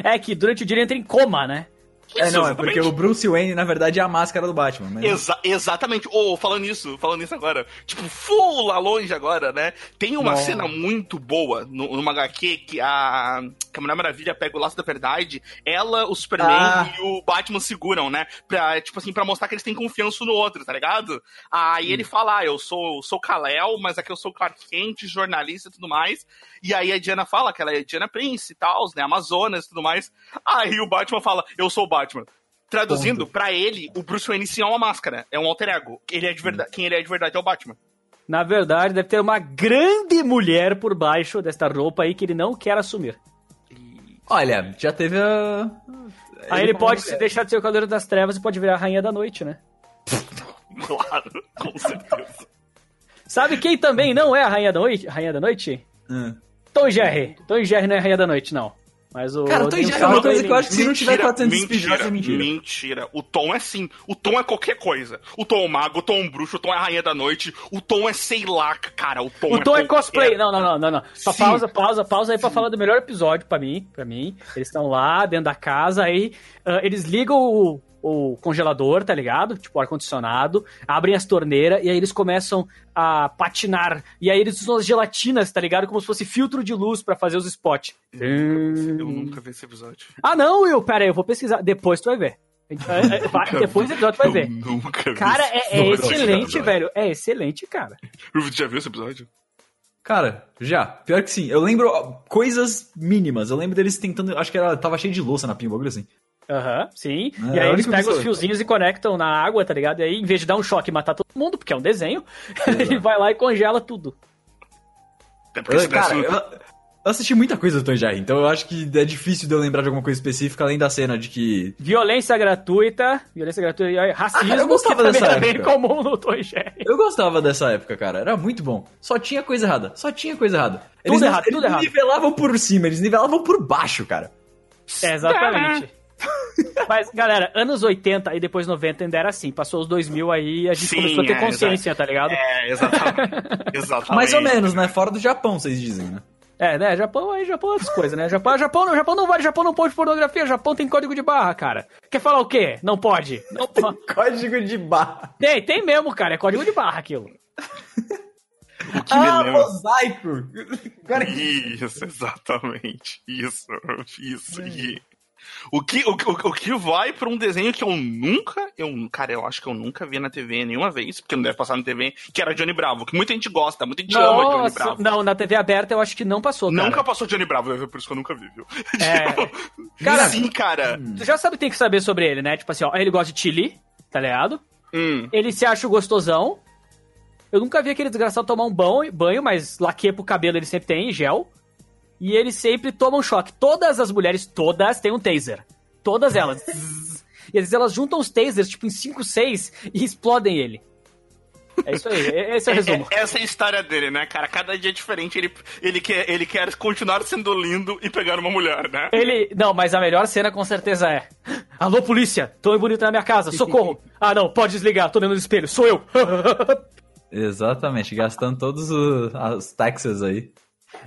É que durante o dia ele entra em coma, né? É, não, é porque o Bruce Wayne, na verdade, é a máscara do Batman. Mas... Exa exatamente. Oh, falando isso, falando isso agora. Tipo, full lá longe agora, né? Tem uma cena muito boa no, numa HQ que a, que a Mulher Maravilha pega o laço da verdade. Ela, o Superman ah. e o Batman seguram, né? Pra, tipo assim, pra mostrar que eles têm confiança no outro, tá ligado? Aí hum. ele fala, ah, eu sou, sou Kal-El, mas aqui eu sou Clark Kent, jornalista e tudo mais. E aí a Diana fala que ela é Diana Prince e tal, né? Amazonas e tudo mais. Aí o Batman fala, eu sou o Batman. Traduzindo, para ele, o Bruce Wayne sim é uma máscara, é um alter ego. Ele é de verdade, quem ele é de verdade é o Batman. Na verdade, deve ter uma grande mulher por baixo desta roupa aí que ele não quer assumir. Olha, já teve a. Aí ele, ele pode se deixar de ser o Cavaleiro das Trevas e pode virar a Rainha da Noite, né? *laughs* claro, com certeza. Sabe quem também não é a Rainha da Noite? Rainha da Noite? Hum. Tom Jerry. Tom Jerry não é Rainha da Noite, não. Mas o. Cara, o Tom Jerry é uma coisa que eu acho que se não tiver 400 mentira, é mentira. Mentira. O Tom é sim. O Tom é qualquer coisa. O Tom é o mago, o Tom é um bruxo, o Tom é a rainha da noite, o Tom é sei lá, cara. O Tom, o Tom é, é cosplay. Não, não, não, não, não. Só pausa, pausa, pausa aí pra falar do melhor episódio pra mim. Pra mim. Eles estão lá dentro da casa, aí uh, eles ligam o o congelador, tá ligado? Tipo, ar-condicionado, abrem as torneiras e aí eles começam a patinar. E aí eles usam as gelatinas, tá ligado? Como se fosse filtro de luz para fazer os spots. Eu, hum... eu nunca vi esse episódio. Ah, não, Will, pera aí, eu vou pesquisar. Depois tu vai ver. É, é, vai, depois do episódio tu vai ver. Cara, é, é excelente, velho. É excelente, cara. *laughs* Você já viu esse episódio? Cara, já. Pior que sim. Eu lembro coisas mínimas. Eu lembro deles tentando. Acho que ela tava cheio de louça na pimba, assim. Aham, uhum, sim. É, e aí eles pegam os fiozinhos e conectam na água, tá ligado? E aí, em vez de dar um choque e matar todo mundo, porque é um desenho, *laughs* ele vai lá e congela tudo. É cara, eu, eu, assisti muita coisa do Tom Jerry, então eu acho que é difícil de eu lembrar de alguma coisa específica, além da cena de que... Violência gratuita, violência gratuita e racismo, ah, eu gostava que dessa é bem comum no Tom Jerry. Eu gostava dessa época, cara, era muito bom. Só tinha coisa errada, só tinha coisa errada. Eles tudo errado, eles tudo errado. nivelavam por cima, eles nivelavam por baixo, cara. É, exatamente. *laughs* Mas, galera, anos 80 e depois 90 ainda era assim. Passou os 2000 aí a gente Sim, começou a ter é, consciência, tá ligado? É, exatamente. *laughs* exatamente. Mais ou menos, né? Fora do Japão, vocês dizem, né? É, né? Japão aí, Japão é outras coisas, né? Japão, Japão, não, Japão não vale, Japão não pode pornografia, Japão tem código de barra, cara. Quer falar o quê? Não pode. Não pode. *laughs* código de barra. Tem, tem mesmo, cara. É código de barra aquilo. O que ah, me lembra... mosaico! Isso, exatamente. Isso, isso. É. O que, o, o, o que vai pra um desenho que eu nunca, eu, cara, eu acho que eu nunca vi na TV nenhuma vez, porque não deve passar na TV, que era Johnny Bravo, que muita gente gosta, muita gente Nossa, ama Johnny Bravo. Não, na TV aberta eu acho que não passou, cara. Nunca passou Johnny Bravo, por isso que eu nunca vi, viu? *laughs* É. cara, Sim, cara. Tu já sabe tem que saber sobre ele, né? Tipo assim, ó, ele gosta de chili, tá ligado? Hum. Ele se acha gostosão. Eu nunca vi aquele desgraçado tomar um banho, banho mas laque pro cabelo ele sempre tem, gel. E ele sempre toma um choque. Todas as mulheres, todas, têm um taser. Todas elas. *laughs* e às vezes elas juntam os tasers, tipo, em 5, 6 e explodem ele. É isso aí, esse é o resumo. É, essa é a história dele, né, cara? Cada dia é diferente, ele, ele, quer, ele quer continuar sendo lindo e pegar uma mulher, né? Ele. Não, mas a melhor cena com certeza é. Alô, polícia! Tô bonito na minha casa, socorro! *laughs* ah, não, pode desligar, tô no espelho, sou eu! *laughs* Exatamente, gastando todos os, as taxas aí.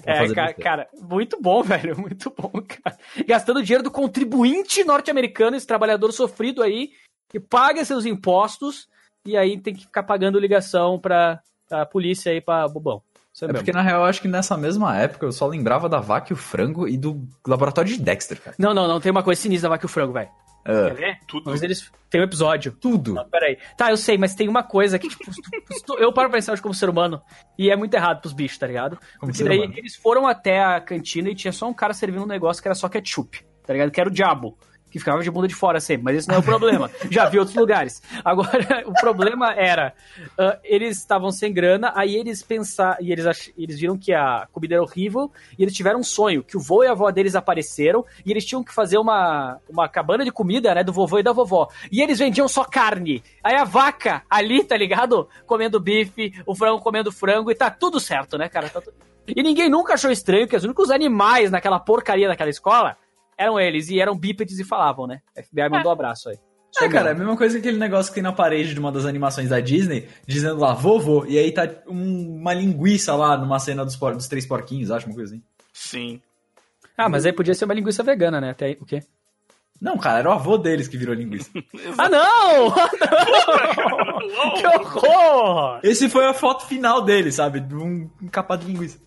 É, cara, cara, muito bom, *laughs* velho, muito bom, cara. Gastando dinheiro do contribuinte norte-americano, esse trabalhador sofrido aí, que paga seus impostos e aí tem que ficar pagando ligação pra, pra polícia aí pra bobão. É, é porque, na real, eu acho que nessa mesma época eu só lembrava da vaca e o frango e do laboratório de Dexter, cara. Não, não, não, tem uma coisa sinistra da vaca e o frango, velho. Uh, Quer ver? Tudo. Mas eles tem um episódio. Tudo. Não, peraí. Tá, eu sei, mas tem uma coisa que, tipo, *laughs* eu paro pra pensar hoje como ser humano e é muito errado pros bichos, tá ligado? Como Porque daí humano. eles foram até a cantina e tinha só um cara servindo um negócio que era só ketchup, tá ligado? Que era o diabo que ficava de bunda de fora sempre, mas esse não é o problema. *laughs* Já vi outros lugares. Agora, *laughs* o problema era, uh, eles estavam sem grana, aí eles pensaram, e eles, ach, eles viram que a comida era horrível, e eles tiveram um sonho, que o vô e a avó deles apareceram, e eles tinham que fazer uma, uma cabana de comida, né, do vovô e da vovó. E eles vendiam só carne. Aí a vaca ali, tá ligado? Comendo bife, o frango comendo frango, e tá tudo certo, né, cara? Tá. E ninguém nunca achou estranho que os únicos animais naquela porcaria daquela escola eram eles, e eram bípedes e falavam, né? FBI mandou um abraço aí. É, cara, é a mesma coisa que aquele negócio que tem na parede de uma das animações da Disney, dizendo lá, vovô, e aí tá um, uma linguiça lá numa cena dos, por, dos três porquinhos, acho, uma coisa assim. Sim. Ah, mas aí podia ser uma linguiça vegana, né? Até aí, o quê? Não, cara, era o avô deles que virou linguiça. *laughs* ah, não! *laughs* Ah, não! que horror! Esse foi a foto final dele, sabe? De um encapado de linguiça.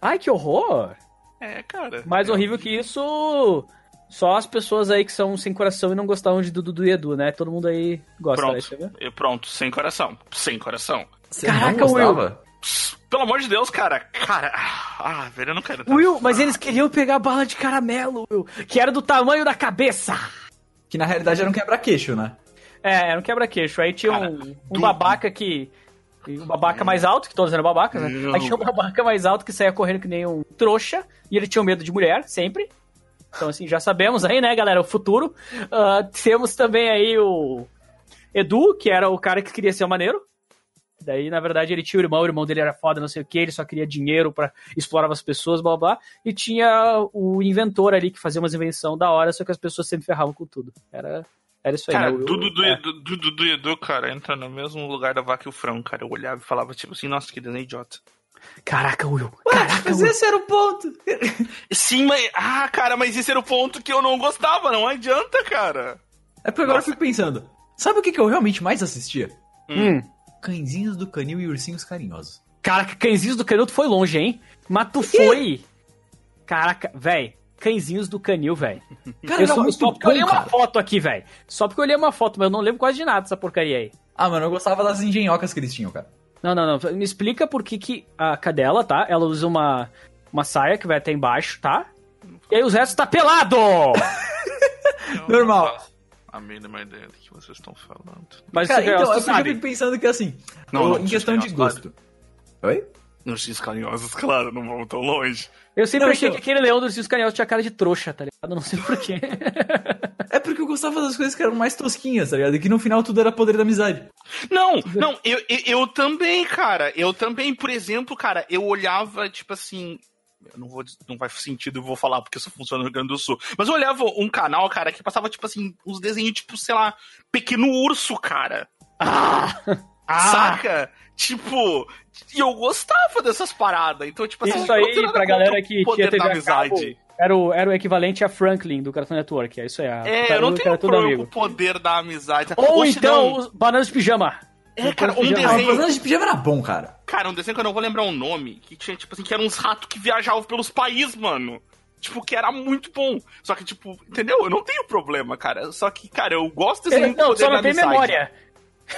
Ai, que horror! É, cara. Mais é. horrível que isso, só as pessoas aí que são sem coração e não gostavam de Dudu e Edu, né? Todo mundo aí gosta, pronto, né? E pronto, sem coração. Sem coração. Você Caraca, Will. Pelo amor de Deus, cara. Cara. Ah, velho, eu não quero. Will, mas eles queriam pegar bala de caramelo, Will. Que era do tamanho da cabeça. Que na realidade era um quebra-queixo, né? É, era um quebra-queixo. Aí tinha cara, um, um babaca que e um babaca mais alto, que todos eram babacas, né? Aí tinha um babaca mais alto que saía correndo que nem um trouxa, e ele tinha medo de mulher, sempre. Então, assim, já sabemos aí, né, galera, o futuro. Uh, temos também aí o Edu, que era o cara que queria ser o maneiro. Daí, na verdade, ele tinha o irmão, o irmão dele era foda, não sei o que, ele só queria dinheiro para explorar as pessoas, blá blá. E tinha o inventor ali que fazia umas invenções da hora, só que as pessoas sempre ferravam com tudo. Era era isso aí, cara, né? Dudu do, é. do, do, Edu, cara, entra no mesmo lugar da vaca e o frango, cara. Eu olhava e falava, tipo assim, nossa, que desenho idiota. Caraca, Will. Caraca, mas Will. esse era o ponto. *laughs* Sim, mas. Ah, cara, mas esse era o ponto que eu não gostava, não adianta, cara. É porque agora nossa. eu fico pensando. Sabe o que, que eu realmente mais assistia? Hum. Cãezinhos do Canil e Ursinhos Carinhosos. Caraca, Cãezinhos do Canil tu foi longe, hein? Mas tu foi. Caraca, velho. Cãezinhos do Canil, velho. Eu só, só porque eu olhei uma foto aqui, velho. Só porque eu olhei uma foto, mas eu não lembro quase de nada dessa porcaria aí. Ah, mano, eu gostava das engenhocas que eles tinham, cara. Não, não, não. Me explica por que, que a cadela, tá? Ela usa uma, uma saia que vai até embaixo, tá? E aí os restos tá pelado! *laughs* Normal. A mínima ideia do que vocês estão falando. Mas Cara, então, é eu fico pensando que assim, não, não, em questão de gosto. Oi? Nos X carinhosos, *laughs* claro, não vamos tão longe. Eu sempre não, achei então... que aquele leão dos X carinhosos tinha cara de trouxa, tá ligado? Não sei porquê. *laughs* é porque eu gostava das coisas que eram mais tosquinhas, tá ligado? E que no final tudo era poder da amizade. Não, não, eu, eu, eu também, cara. Eu também, por exemplo, cara, eu olhava, tipo assim, não vou não faz sentido eu vou falar porque isso funciona no Rio Grande do Sul. Mas eu olhava um canal, cara, que passava tipo assim uns desenhos tipo, sei lá, pequeno urso, cara. Ah! Ah. Saca? Tipo, e eu gostava dessas paradas. Então, tipo assim, Isso aí, pra galera que tinha TV amizade. era o, era o equivalente a Franklin do Cartoon Network. É isso aí. É, eu não tenho pro, o poder da amizade. Ou, Ou então, bananas de pijama. É, cara, um desenho. Ah, bananas de pijama era bom, cara. Cara, um desenho que eu não vou lembrar o nome, que tinha, tipo assim, que eram uns ratos que viajavam pelos países, mano. Tipo, que era muito bom. Só que, tipo, entendeu? Eu não tenho problema, cara. Só que, cara, eu gosto desse Não, só não tem memória.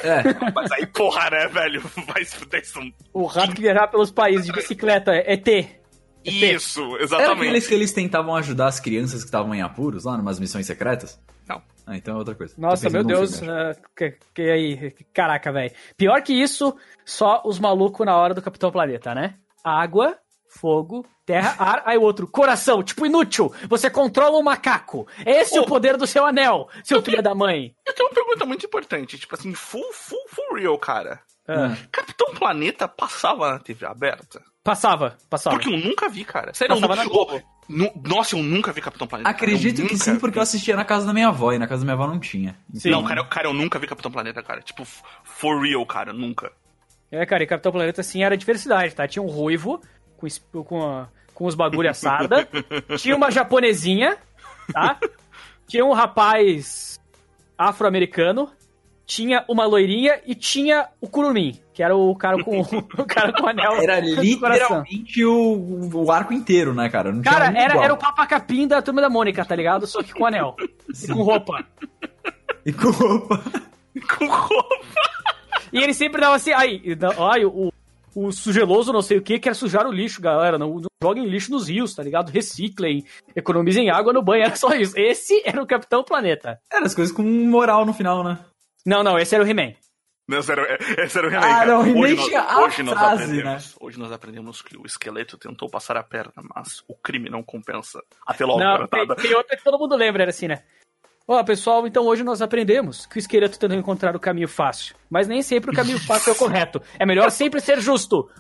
É. Mas aí, porra, né, velho? Vai se fuder isso. O rato que viajava pelos países de bicicleta, é ET. Isso, exatamente. Era aqueles que eles tentavam ajudar as crianças que estavam em apuros lá, numas missões secretas? Não. Ah, então é outra coisa. Nossa, meu Deus. Uh, que, que aí, caraca, velho. Pior que isso, só os malucos na hora do Capitão Planeta, né? Água, fogo, terra, ar, aí o outro, coração, tipo inútil. Você controla um macaco. Esse oh. é o poder do seu anel, seu filho da mãe. Eu tenho uma pergunta muito importante, tipo assim, full, full, full real, cara. Ah. Capitão Planeta passava na TV aberta? Passava, passava. Porque eu nunca vi, cara. Sério, passava eu nunca... Oh, nossa, eu nunca vi Capitão Planeta. Acredito que sim, porque eu assistia na casa da minha avó e na casa da minha avó não tinha. Sim. Não, cara, eu, cara, eu nunca vi Capitão Planeta, cara. Tipo, for real, cara, nunca. É, cara, e Capitão Planeta, assim, era diversidade, tá? Tinha um ruivo com, com, com os bagulho assada. *laughs* tinha uma japonesinha, tá? Tinha um rapaz afro-americano tinha uma loirinha e tinha o Kurumin, que era o cara com *laughs* o cara com o anel. Era literalmente o, o arco inteiro, né, cara? Não cara, era, era o papacapim da turma da Mônica, tá ligado? Só que com anel. E com roupa. E com roupa. E *laughs* com roupa. E ele sempre dava assim, aí, ai, o, o sugeloso não sei o que quer sujar o lixo, galera. Não, não joguem lixo nos rios, tá ligado? Reciclem, economizem água no banho, *laughs* era só isso. Esse era o Capitão Planeta. Era as coisas com moral no final, né? Não, não, esse era o He-Man. Esse era, *laughs* esse era o He-Man. Ah, não, o He-Man tinha a hoje nós frase, aprendemos, né? Hoje nós aprendemos que o esqueleto tentou passar a perna, mas o crime não compensa. Até logo, não, tem, tem outra que todo mundo lembra, era assim, né? Ó, pessoal, então hoje nós aprendemos que o esqueleto tentou encontrar o caminho fácil. Mas nem sempre o caminho fácil é o correto. É melhor sempre ser justo.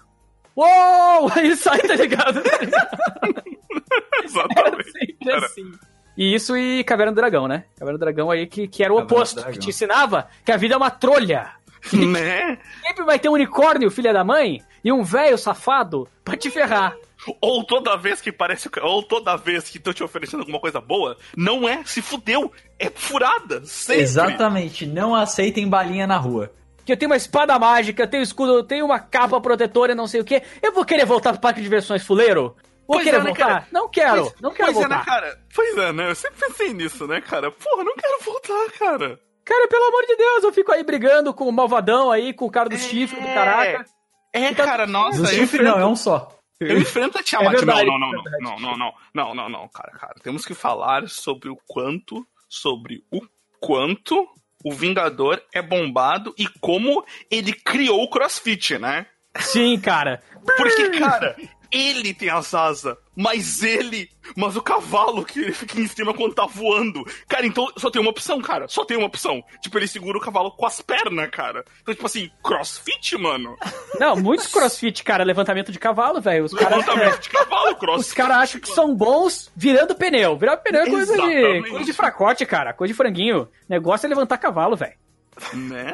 Uou! *laughs* Aí sai, tá ligado? *laughs* Exatamente. Era sempre era. assim. E isso e Caverna do Dragão, né? Caverna do Dragão aí que, que era o Caverna oposto, que te ensinava que a vida é uma trolha. *laughs* Né? Sempre vai ter um unicórnio, filha da mãe, e um velho safado pra te ferrar. Ou toda vez que parece. Ou toda vez que estão te oferecendo alguma coisa boa, não é, se fudeu. É furada. Sempre. Exatamente. Não aceitem balinha na rua. Que eu tenho uma espada mágica, eu tenho escudo, eu tenho uma capa protetora, não sei o que. Eu vou querer voltar pro parque de diversões fuleiro? Vou pois querer é, né, voltar? Né, não quero, pois, não quero pois voltar. É, né, cara? Pois é, né? Eu sempre pensei nisso, né, cara? Porra, não quero voltar, cara. Cara, pelo amor de Deus, eu fico aí brigando com o malvadão aí, com o cara do é... chifre, do caraca. É, cara, nossa. Do chifre não, é um só. Eu enfrento a Tiamat. É não, não, não, é não, não, não, não, não, não, cara, cara. Temos que falar sobre o quanto, sobre o quanto o Vingador é bombado e como ele criou o CrossFit, né? Sim, cara. Porque, cara, ele tem as asas, mas ele. Mas o cavalo que ele fica em cima quando tá voando. Cara, então só tem uma opção, cara. Só tem uma opção. Tipo, ele segura o cavalo com as pernas, cara. Então, tipo assim, crossfit, mano. Não, muitos crossfit, cara. Levantamento de cavalo, velho. Levantamento cara, de cavalo, *laughs* crossfit. Os caras acham que são bons virando pneu. Virar pneu é coisa de, coisa de fracote, cara. Coisa de franguinho. O negócio é levantar cavalo, velho. Né?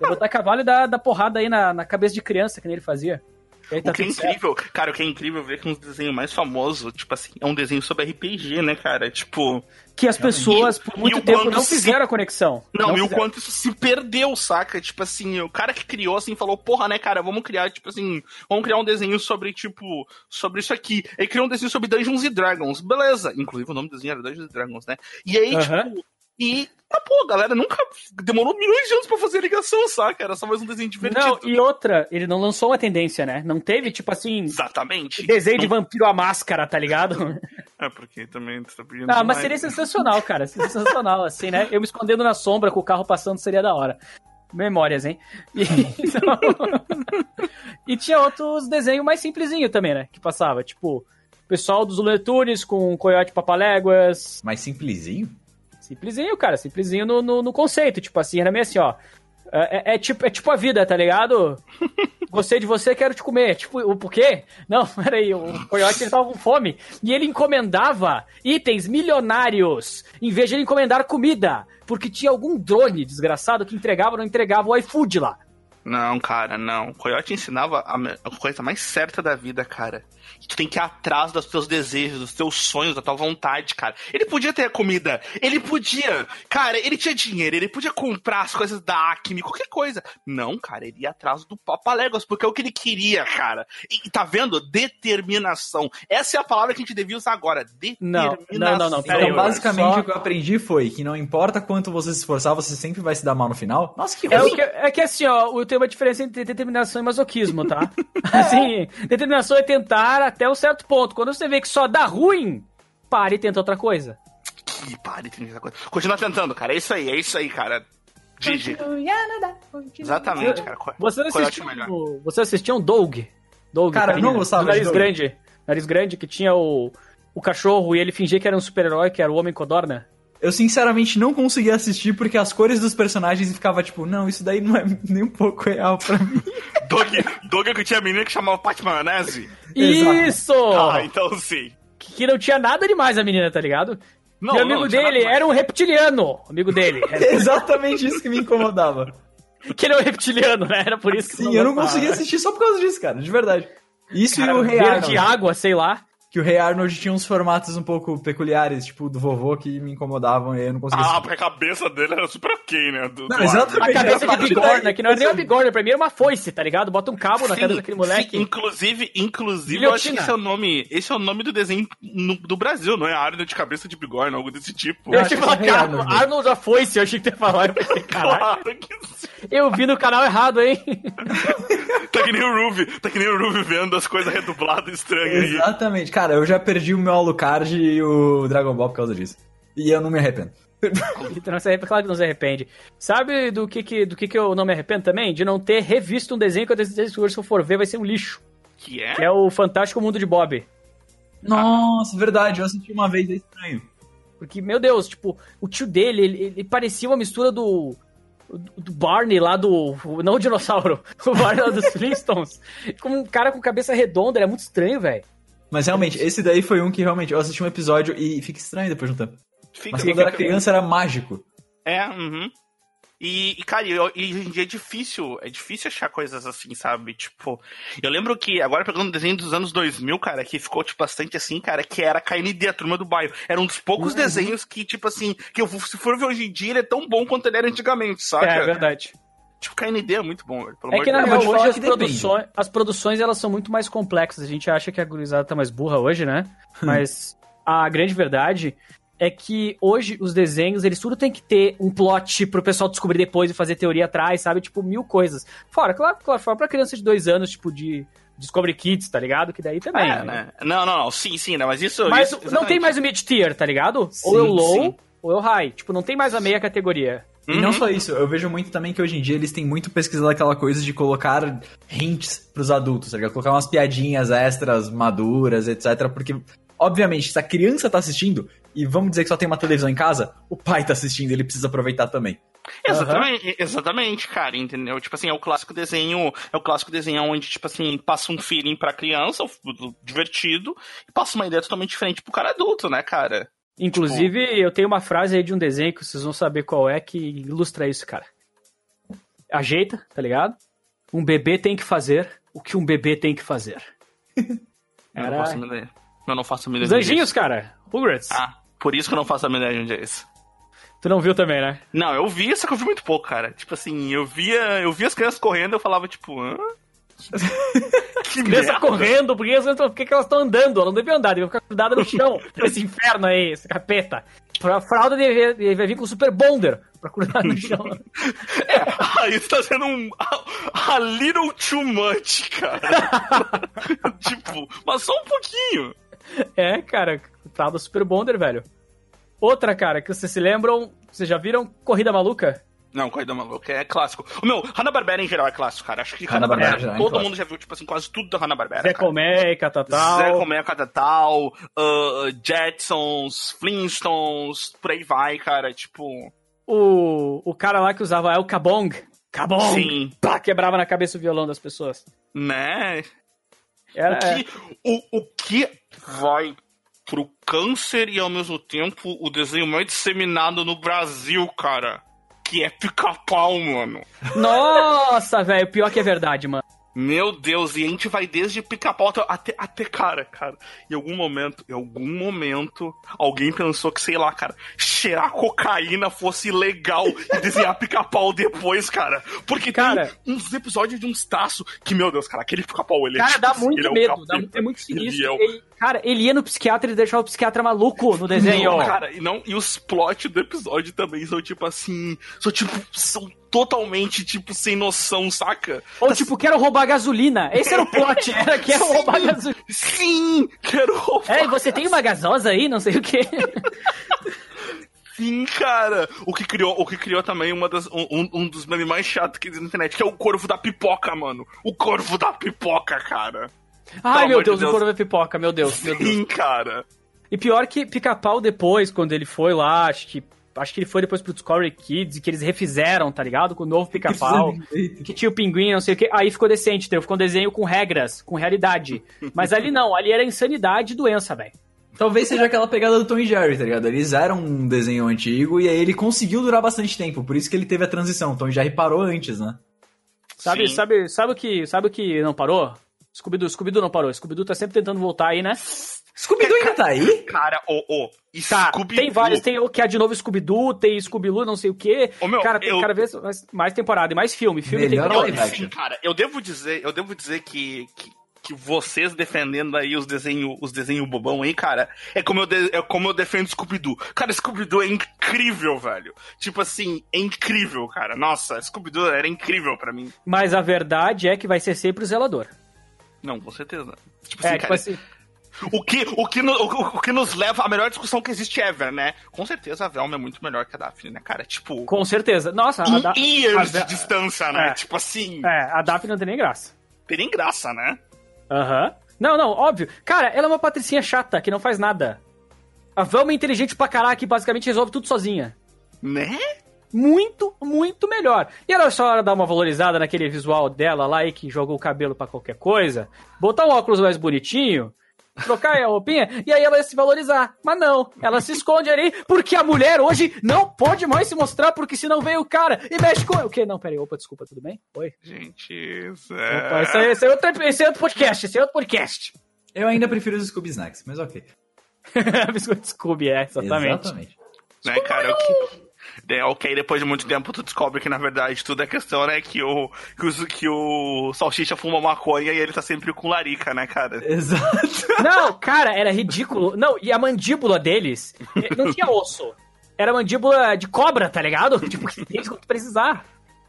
Levantar cavalo e dar, dar porrada aí na, na cabeça de criança, que nem ele fazia. Tá o que é incrível, certo. cara, o que é incrível ver que um desenho mais famoso, tipo assim, é um desenho sobre RPG, né, cara? Tipo. Que as pessoas, por muito tempo, não fizeram se... a conexão. Não, não e fizeram. o quanto isso se perdeu, saca? Tipo assim, o cara que criou, assim, falou, porra, né, cara, vamos criar, tipo assim, vamos criar um desenho sobre, tipo, sobre isso aqui. Aí criou um desenho sobre Dungeons e Dragons. Beleza. Inclusive o nome do desenho era Dungeons e Dragons, né? E aí, uhum. tipo E ah, pô, a galera nunca demorou milhões de anos pra fazer ligação, saca? Era só mais um desenho divertido. Não, e outra, ele não lançou uma tendência, né? Não teve, tipo assim. Exatamente. Desenho não... de vampiro à máscara, tá ligado? É, porque também tá pedindo. Ah, mas seria sensacional, cara. Sensacional, assim, né? Eu me escondendo na sombra com o carro passando seria da hora. Memórias, hein? E, *laughs* então... e tinha outros desenhos mais simplesinho também, né? Que passava, tipo, pessoal dos Looney Tunes com Coyote Papaléguas. Mais simplesinho? Simplesinho, cara, simplesinho no, no, no conceito. Tipo assim, era meio assim, ó. É, é, é, tipo, é tipo a vida, tá ligado? *laughs* Gostei de você, quero te comer. Tipo, o porquê? Não, *laughs* peraí, o coiote ele tava com fome. E ele encomendava itens milionários em vez de ele encomendar comida. Porque tinha algum drone desgraçado que entregava ou não entregava o iFood lá. Não, cara, não. O Coyote ensinava a coisa mais certa da vida, cara tu tem que ir atrás dos teus desejos, dos teus sonhos, da tua vontade, cara. Ele podia ter comida, ele podia, cara, ele tinha dinheiro, ele podia comprar as coisas da Acme, qualquer coisa. Não, cara, ele ia atrás do Papaléguas, porque é o que ele queria, cara. E, tá vendo? Determinação. Essa é a palavra que a gente devia usar agora. Determinação. Não, não, não. não. Então, basicamente, só... o que eu aprendi foi que não importa quanto você se esforçar, você sempre vai se dar mal no final. Nossa, que é, que, é que assim, ó, tem uma diferença entre determinação e masoquismo, tá? *laughs* assim, determinação é tentar até um certo ponto. Quando você vê que só dá ruim, pare e tenta outra coisa. Que pare e tenta outra coisa. Continua tentando, cara. É isso aí, é isso aí, cara. Gigi. Exatamente, cara. Você assistiu, você assistiu um Doug? Doug, cara, não gostava nariz de grande. Nariz grande que tinha o, o cachorro e ele fingia que era um super-herói, que era o Homem Codorna. Eu sinceramente não conseguia assistir porque as cores dos personagens ficava tipo, não, isso daí não é *laughs* nem um pouco real pra mim. *laughs* Doug, Doug é que tinha menina que chamava Pat Maionese? Isso! Ah, então sim. Que não tinha nada demais a menina, tá ligado? Não, e o amigo não, dele era um reptiliano. Amigo dele. *laughs* Era... Exatamente isso que me incomodava. que ele é um reptiliano, né? Era por isso que Sim, não eu não conseguia assistir só por causa disso, cara, de verdade. Isso cara, e o Rei de água, sei lá que o Rei Arnold tinha uns formatos um pouco peculiares, tipo do vovô, que me incomodavam e eu não conseguia. Ah, porque a cabeça dele era super ok, né? Do, não, do exatamente. A cabeça de bigorna, que não era nem uma bigorna, pra mim era uma foice, tá ligado? Bota um cabo na cabeça daquele moleque. Sim, inclusive, inclusive, eu acho que esse é o nome. Esse é o nome do desenho no, do Brasil, não é Arnold de cabeça de bigorna, algo desse tipo. Eu, eu achei que falar, cara, Arnold, Arnold a foice, eu achei que ia falar. Eu pensei, claro que sim. Eu vi no canal errado, hein? tá que nem o Ruby, tá que nem o Ruby vendo as coisas redubladas estranhas aí. Cara, eu já perdi o meu Alucard e o Dragon Ball por causa disso. E eu não me arrependo. *laughs* Então, não se arrepende, claro que não se arrepende. Sabe do que, que, do que, que eu não me arrependo também? De não ter revisto um desenho que eu decido se eu for ver vai ser um lixo. Que é? Que é o Fantástico Mundo de Bob. Nossa, verdade, eu assisti uma vez, é estranho. Porque, meu Deus, tipo, o tio dele, ele, ele parecia uma mistura do do Barney lá do. Não o dinossauro, *laughs* o Barney lá dos *laughs* Flintstones. Como um cara com cabeça redonda, ele é muito estranho, velho. Mas realmente, esse daí foi um que realmente eu assisti um episódio e fica estranho depois de um tempo. Fica, Mas quando eu era criança era mágico. É, uhum. E, e, cara, e, hoje em dia é difícil, é difícil achar coisas assim, sabe? Tipo, eu lembro que, agora pegando um desenho dos anos 2000, cara, que ficou, tipo, bastante assim, cara, que era a KND, a Turma do Bairro. Era um dos poucos uhum. desenhos que, tipo assim, que eu, se for ver hoje em dia, ele é tão bom quanto ele era antigamente, sabe? É, é verdade. Tipo, KND é muito bom, velho. Pelo é que, na real, hoje as produções, as produções, elas são muito mais complexas. A gente acha que a gurizada tá mais burra hoje, né? *laughs* Mas a grande verdade é que hoje os desenhos, eles tudo tem que ter um plot pro pessoal descobrir depois e fazer teoria atrás, sabe? Tipo, mil coisas. Fora, claro, claro fora pra criança de dois anos, tipo, de Discovery Kids, tá ligado? Que daí também. É, né? Não, não, não. Sim, sim, não, mas isso. Mas isso, não tem mais o mid-tier, tá ligado? Sim, ou é o low, sim. ou é o high. Tipo, não tem mais a meia categoria. E uhum. não só isso, eu vejo muito também que hoje em dia eles têm muito pesquisado aquela coisa de colocar hints pros adultos, tá ligado? Colocar umas piadinhas extras, maduras, etc. Porque Obviamente, se a criança tá assistindo, e vamos dizer que só tem uma televisão em casa, o pai tá assistindo, ele precisa aproveitar também. Exatamente, uhum. exatamente, cara, entendeu? Tipo assim, é o clássico desenho, é o clássico desenho onde, tipo assim, passa um feeling pra criança, divertido, e passa uma ideia totalmente diferente pro cara adulto, né, cara? Inclusive, tipo... eu tenho uma frase aí de um desenho que vocês vão saber qual é que ilustra isso, cara. Ajeita, tá ligado? Um bebê tem que fazer o que um bebê tem que fazer. Era... Eu não posso me ler. Eu não faço a Os anjinhos, cara. Rugrats. Ah, por isso que eu não faço a ideia de onde é isso. Tu não viu também, né? Não, eu vi, só que eu vi muito pouco, cara. Tipo assim, eu via, eu via as crianças correndo, eu falava, tipo, hã? *laughs* que criança correndo, por que, por que elas estão andando? Elas não deviam andar, deviam ficar cuidadas no chão. *laughs* esse inferno aí, esse capeta. A fralda deve, vai vir com Super Bonder pra curar no chão. *laughs* é, aí tá sendo um. A, a little too much, cara. tipo, mas só um pouquinho. É, cara, fralda Super Bonder, velho. Outra, cara, que vocês se lembram, vocês já viram Corrida Maluca? Não, Corrida Maluca é clássico. O meu, Hanna-Barbera em geral é clássico, cara. Acho que Hanna-Barbera, Hanna todo é mundo já viu, tipo assim, quase tudo da Hanna-Barbera. Zé Colmé, Catatal. Zé Colmé, Catatal, uh, Jetsons, Flintstones, por aí vai, cara, tipo... O, o cara lá que usava é o Kabong. Kabong! Sim. Pá, quebrava na cabeça o violão das pessoas. Né? Era... O, que, o, o que vai pro câncer e ao mesmo tempo o desenho mais disseminado no Brasil, cara que é pica-pau, mano. Nossa, velho, pior que é verdade, mano. Meu Deus, e a gente vai desde pica-pau até, até, cara, cara. Em algum momento, em algum momento, alguém pensou que, sei lá, cara, cheirar cocaína fosse legal e desenhar pica-pau depois, cara. Porque cara, tem uns episódios de uns taços que, meu Deus, cara, aquele pica-pau, ele é Cara, tipo, dá muito é medo, dá, é muito sinistro. Ele é o... ele, cara, ele ia no psiquiatra e deixava o psiquiatra maluco no desenho. Não, cara, e, não, e os plot do episódio também são tipo assim. São tipo. São totalmente, tipo, sem noção, saca? Ou tá... tipo, quero roubar gasolina. Esse era o plot, *laughs* era quero Sim. roubar gasolina. Sim, quero roubar. É, você tem uma gasosa aí, não sei o que. *laughs* Sim, cara. O que criou, o que criou também uma das, um, um dos memes mais chatos que existe na internet, que é o corvo da pipoca, mano. O corvo da pipoca, cara. Ai, meu Deus, Deus, o corvo da pipoca, meu Deus, meu Deus. Sim, cara. E pior que pica-pau depois, quando ele foi lá, acho que Acho que ele foi depois pro Discovery Kids e que eles refizeram, tá ligado? Com o novo pica-pau. *laughs* que tinha o pinguim, não sei o que. Aí ficou decente, entendeu? Ficou um desenho com regras, com realidade. *laughs* Mas ali não, ali era insanidade e doença, velho. Talvez seja aquela pegada do Tom e Jerry, tá ligado? Eles eram um desenho antigo e aí ele conseguiu durar bastante tempo. Por isso que ele teve a transição. O Tom e Jerry parou antes, né? Sabe, sabe, sabe o que, sabe o que não parou? Scooby-Doo, Scooby-Doo não parou. Scooby-Doo tá sempre tentando voltar aí, né? Scooby-Doo ainda tá aí? *laughs* Cara, ô, oh, ô. Oh, tá, tem vários. Tem o que é de novo Scooby-Doo, tem Scooby-Doo, não sei o quê. Ô, meu, cara, tem eu... cada vez mais, mais temporada e mais filme. Filme Melhor tem live action. Cara, eu devo dizer, eu devo dizer que, que, que vocês defendendo aí os desenhos os desenho bobão aí, cara, é como eu, de, é como eu defendo Scooby-Doo. Cara, Scooby-Doo é incrível, velho. Tipo assim, é incrível, cara. Nossa, Scooby-Doo era incrível para mim. Mas a verdade é que vai ser sempre o zelador. Não, com certeza. Tipo assim, é, tipo cara, assim o que, o, que no, o, o, que nos leva à melhor discussão que existe ever, né? Com certeza a Velma é muito melhor que a Daphne, né, cara? Tipo. Com certeza. Nossa, a da... years a... de distância, né? É. Tipo assim. É, a Daphne não tem nem graça. Tem nem graça, né? Aham. Uhum. Não, não, óbvio. Cara, ela é uma patricinha chata que não faz nada. A Velma é inteligente pra caralho que basicamente resolve tudo sozinha. Né? Muito, muito melhor. E ela só dar uma valorizada naquele visual dela lá aí que jogou o cabelo para qualquer coisa, botar um óculos mais bonitinho trocar a roupinha, e aí ela ia se valorizar. Mas não, ela se esconde ali, porque a mulher hoje não pode mais se mostrar, porque senão vem o cara e mexe com. O quê? Não, peraí, opa, desculpa, tudo bem? Oi? Gente, isso é. Opa, esse, é, esse, é outro, esse é outro podcast, esse é outro podcast. Eu ainda prefiro os Scooby Snacks, mas ok. *laughs* Biscoito Scooby, é, exatamente. Exatamente. Né, cara, o que, é, ok, depois de muito tempo tu descobre que na verdade tudo é questão, né? Que o, que o, que o Salsicha fuma maconha e ele tá sempre com larica, né, cara? *laughs* Exato. Não, cara, era ridículo. Não, e a mandíbula deles não tinha osso. Era mandíbula de cobra, tá ligado? *laughs* Tipo, que tem quando precisar.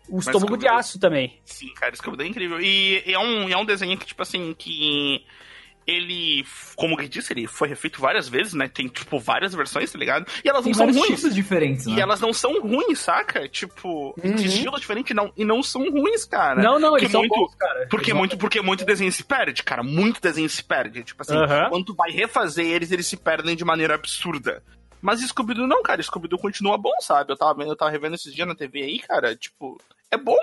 O estômago de aço também. Sim, cara, isso é incrível. E, e é, um, é um desenho que, tipo assim, que ele, como que disse, ele foi refeito várias vezes, né? Tem, tipo, várias versões, tá ligado? E elas não Tem são ruins. diferentes, né? E elas não são ruins, saca? Tipo, uhum. de estilo diferente não, e não são ruins, cara. Não, não, eles muito, são bons, cara. Porque muito, porque muito desenho se perde, cara. Muito desenho se perde. Tipo assim, uhum. quando tu vai refazer eles, eles se perdem de maneira absurda. Mas Scooby-Doo não, cara. Scooby-Doo continua bom, sabe? Eu tava, eu tava revendo esses dias na TV aí, cara. Tipo, é bom.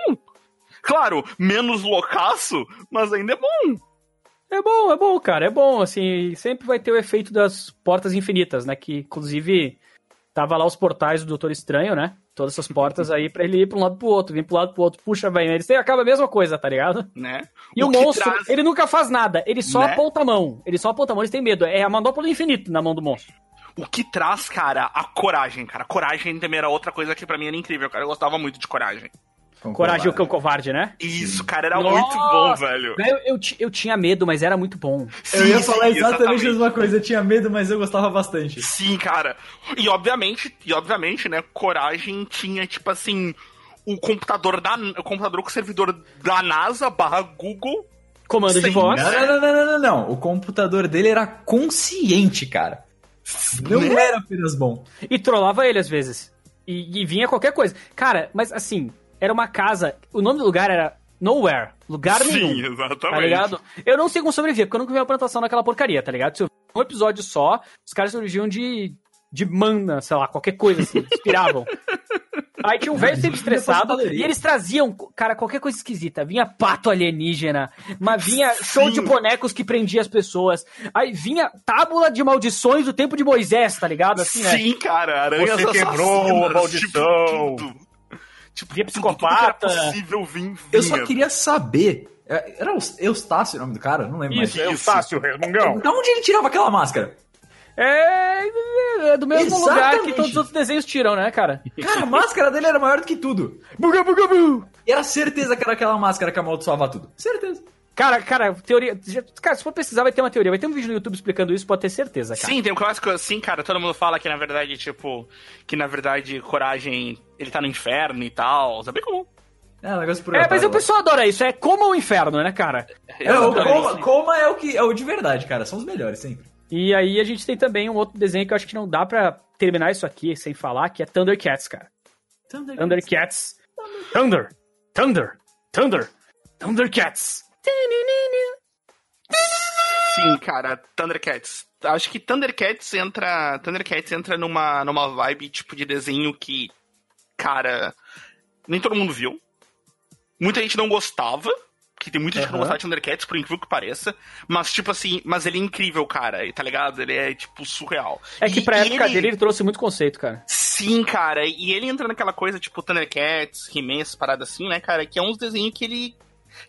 Claro, menos loucaço, mas ainda é bom. É bom, é bom, cara, é bom, assim, sempre vai ter o efeito das portas infinitas, né, que inclusive tava lá os portais do Doutor Estranho, né, todas essas portas aí pra ele ir pra um lado pro outro, vir pro lado pro outro, puxa, vai, eles têm, acaba a mesma coisa, tá ligado? Né? E o, o monstro, traz... ele nunca faz nada, ele só né? aponta a mão, ele só aponta a mão, eles têm medo, é a manopla do infinito na mão do monstro. O que traz, cara, a coragem, cara, coragem também era outra coisa que para mim era incrível, cara, eu gostava muito de coragem. Coragem o Cão Covarde, né? Isso, cara, era Nossa. muito bom, velho. Eu, eu, eu, tinha medo, mas era muito bom. Sim, eu ia falar sim, exatamente, exatamente a mesma coisa. Eu tinha medo, mas eu gostava bastante. Sim, cara. E obviamente, e obviamente, né, Coragem tinha, tipo assim, o computador da. O computador com o servidor da NASA barra Google. Comando Sim. de voz. Não, não, não, não, não, não. O computador dele era consciente, cara. Não né? era apenas bom. E trollava ele às vezes. E, e, vinha qualquer coisa. Cara, mas assim, era uma casa. O nome do lugar era Nowhere. Lugar Sim, nenhum. Sim, exatamente. Tá ligado? Eu não sei como sobreviver, porque eu nunca vi uma plantação naquela porcaria, tá ligado? Se eu um episódio só, os caras surgiam de, de mana, sei lá, qualquer coisa assim, *laughs* inspiravam. Aí tinha um velho sempre estressado e eles traziam, cara, qualquer coisa esquisita. Vinha pato alienígena, mas vinha show Sim. de bonecos que prendia as pessoas. Aí vinha tábula de maldições do tempo de Moisés, tá ligado? Assim, né? Sim, cara, aranhas Você quebrou a maldição. Tipo, tipo, vinha psicopata. Tudo, possível vir, vinha. Eu só queria saber. É, era Eustácio o nome do cara? Não lembro Isso, mais. Eustácio, resmungão. Da onde ele tirava aquela máscara? É, é do mesmo Exatamente. lugar que todos os outros desenhos tiram, né, cara? Cara, a máscara dele era maior do que tudo. Buga, buga, buga. E era certeza que era aquela máscara que amaldiçoava tudo. Certeza. Cara, cara, teoria. Cara, se for precisar, vai ter uma teoria. Vai ter um vídeo no YouTube explicando isso, pode ter certeza, cara. Sim, tem um clássico assim, cara. Todo mundo fala que na verdade, tipo. Que na verdade, coragem. Ele tá no inferno e tal. Sabe como? É, negócio por É, mas o pessoal adora isso. É como o inferno, né, cara? É, o coma, coma é o que é o de verdade, cara. São os melhores sempre. E aí a gente tem também um outro desenho que eu acho que não dá para terminar isso aqui sem falar, que é Thundercats, cara. Thundercats. Thundercats. Thunder. Thunder. Thunder. Thundercats. Sim, cara, Thundercats. Acho que Thundercats entra, Thundercats entra numa numa vibe tipo de desenho que cara, nem todo mundo viu. Muita gente não gostava que tem muita gente uhum. que não gostava de Thundercats, por incrível que pareça. Mas, tipo assim, mas ele é incrível, cara, tá ligado? Ele é, tipo, surreal. É que e, pra e época ele... dele ele trouxe muito conceito, cara. Sim, cara. E ele entra naquela coisa, tipo, Thundercats, He-Man, essas paradas assim, né, cara? Que é uns desenhos que ele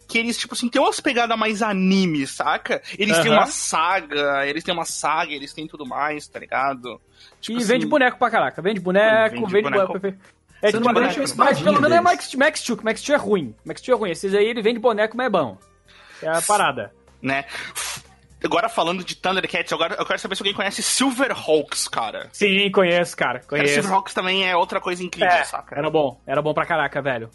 que eles, tipo assim, tem umas pegadas mais anime, saca? Eles uhum. têm uma saga, eles têm uma saga, eles têm tudo mais, tá ligado? Tipo e assim, vende boneco pra caraca. Vende boneco, vende, vende boneco. boneco. É tipo, mas pelo menos é Max, Max Steel, que Max Steel é ruim. Max Steel é ruim. Esses aí ele vende boneco, mas é bom. É a parada. Né? Agora falando de Thundercats, agora eu quero saber se alguém conhece Silverhawks, cara. Sim, conheço, cara. Conheço. Cara, Silverhawks também é outra coisa incrível, é, saca? Era bom, era bom pra caraca, velho.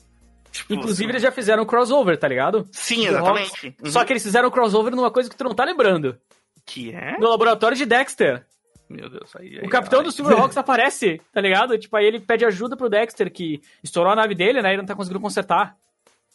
Tipo, Inclusive, eles já fizeram um crossover, tá ligado? Sim, exatamente. Uhum. Só que eles fizeram um crossover numa coisa que tu não tá lembrando. Que é? No laboratório de Dexter. Meu Deus, aí. aí o capitão aí, do Silverhawks *laughs* aparece, tá ligado? Tipo, aí ele pede ajuda pro Dexter, que estourou a nave dele, né? E não tá conseguindo consertar.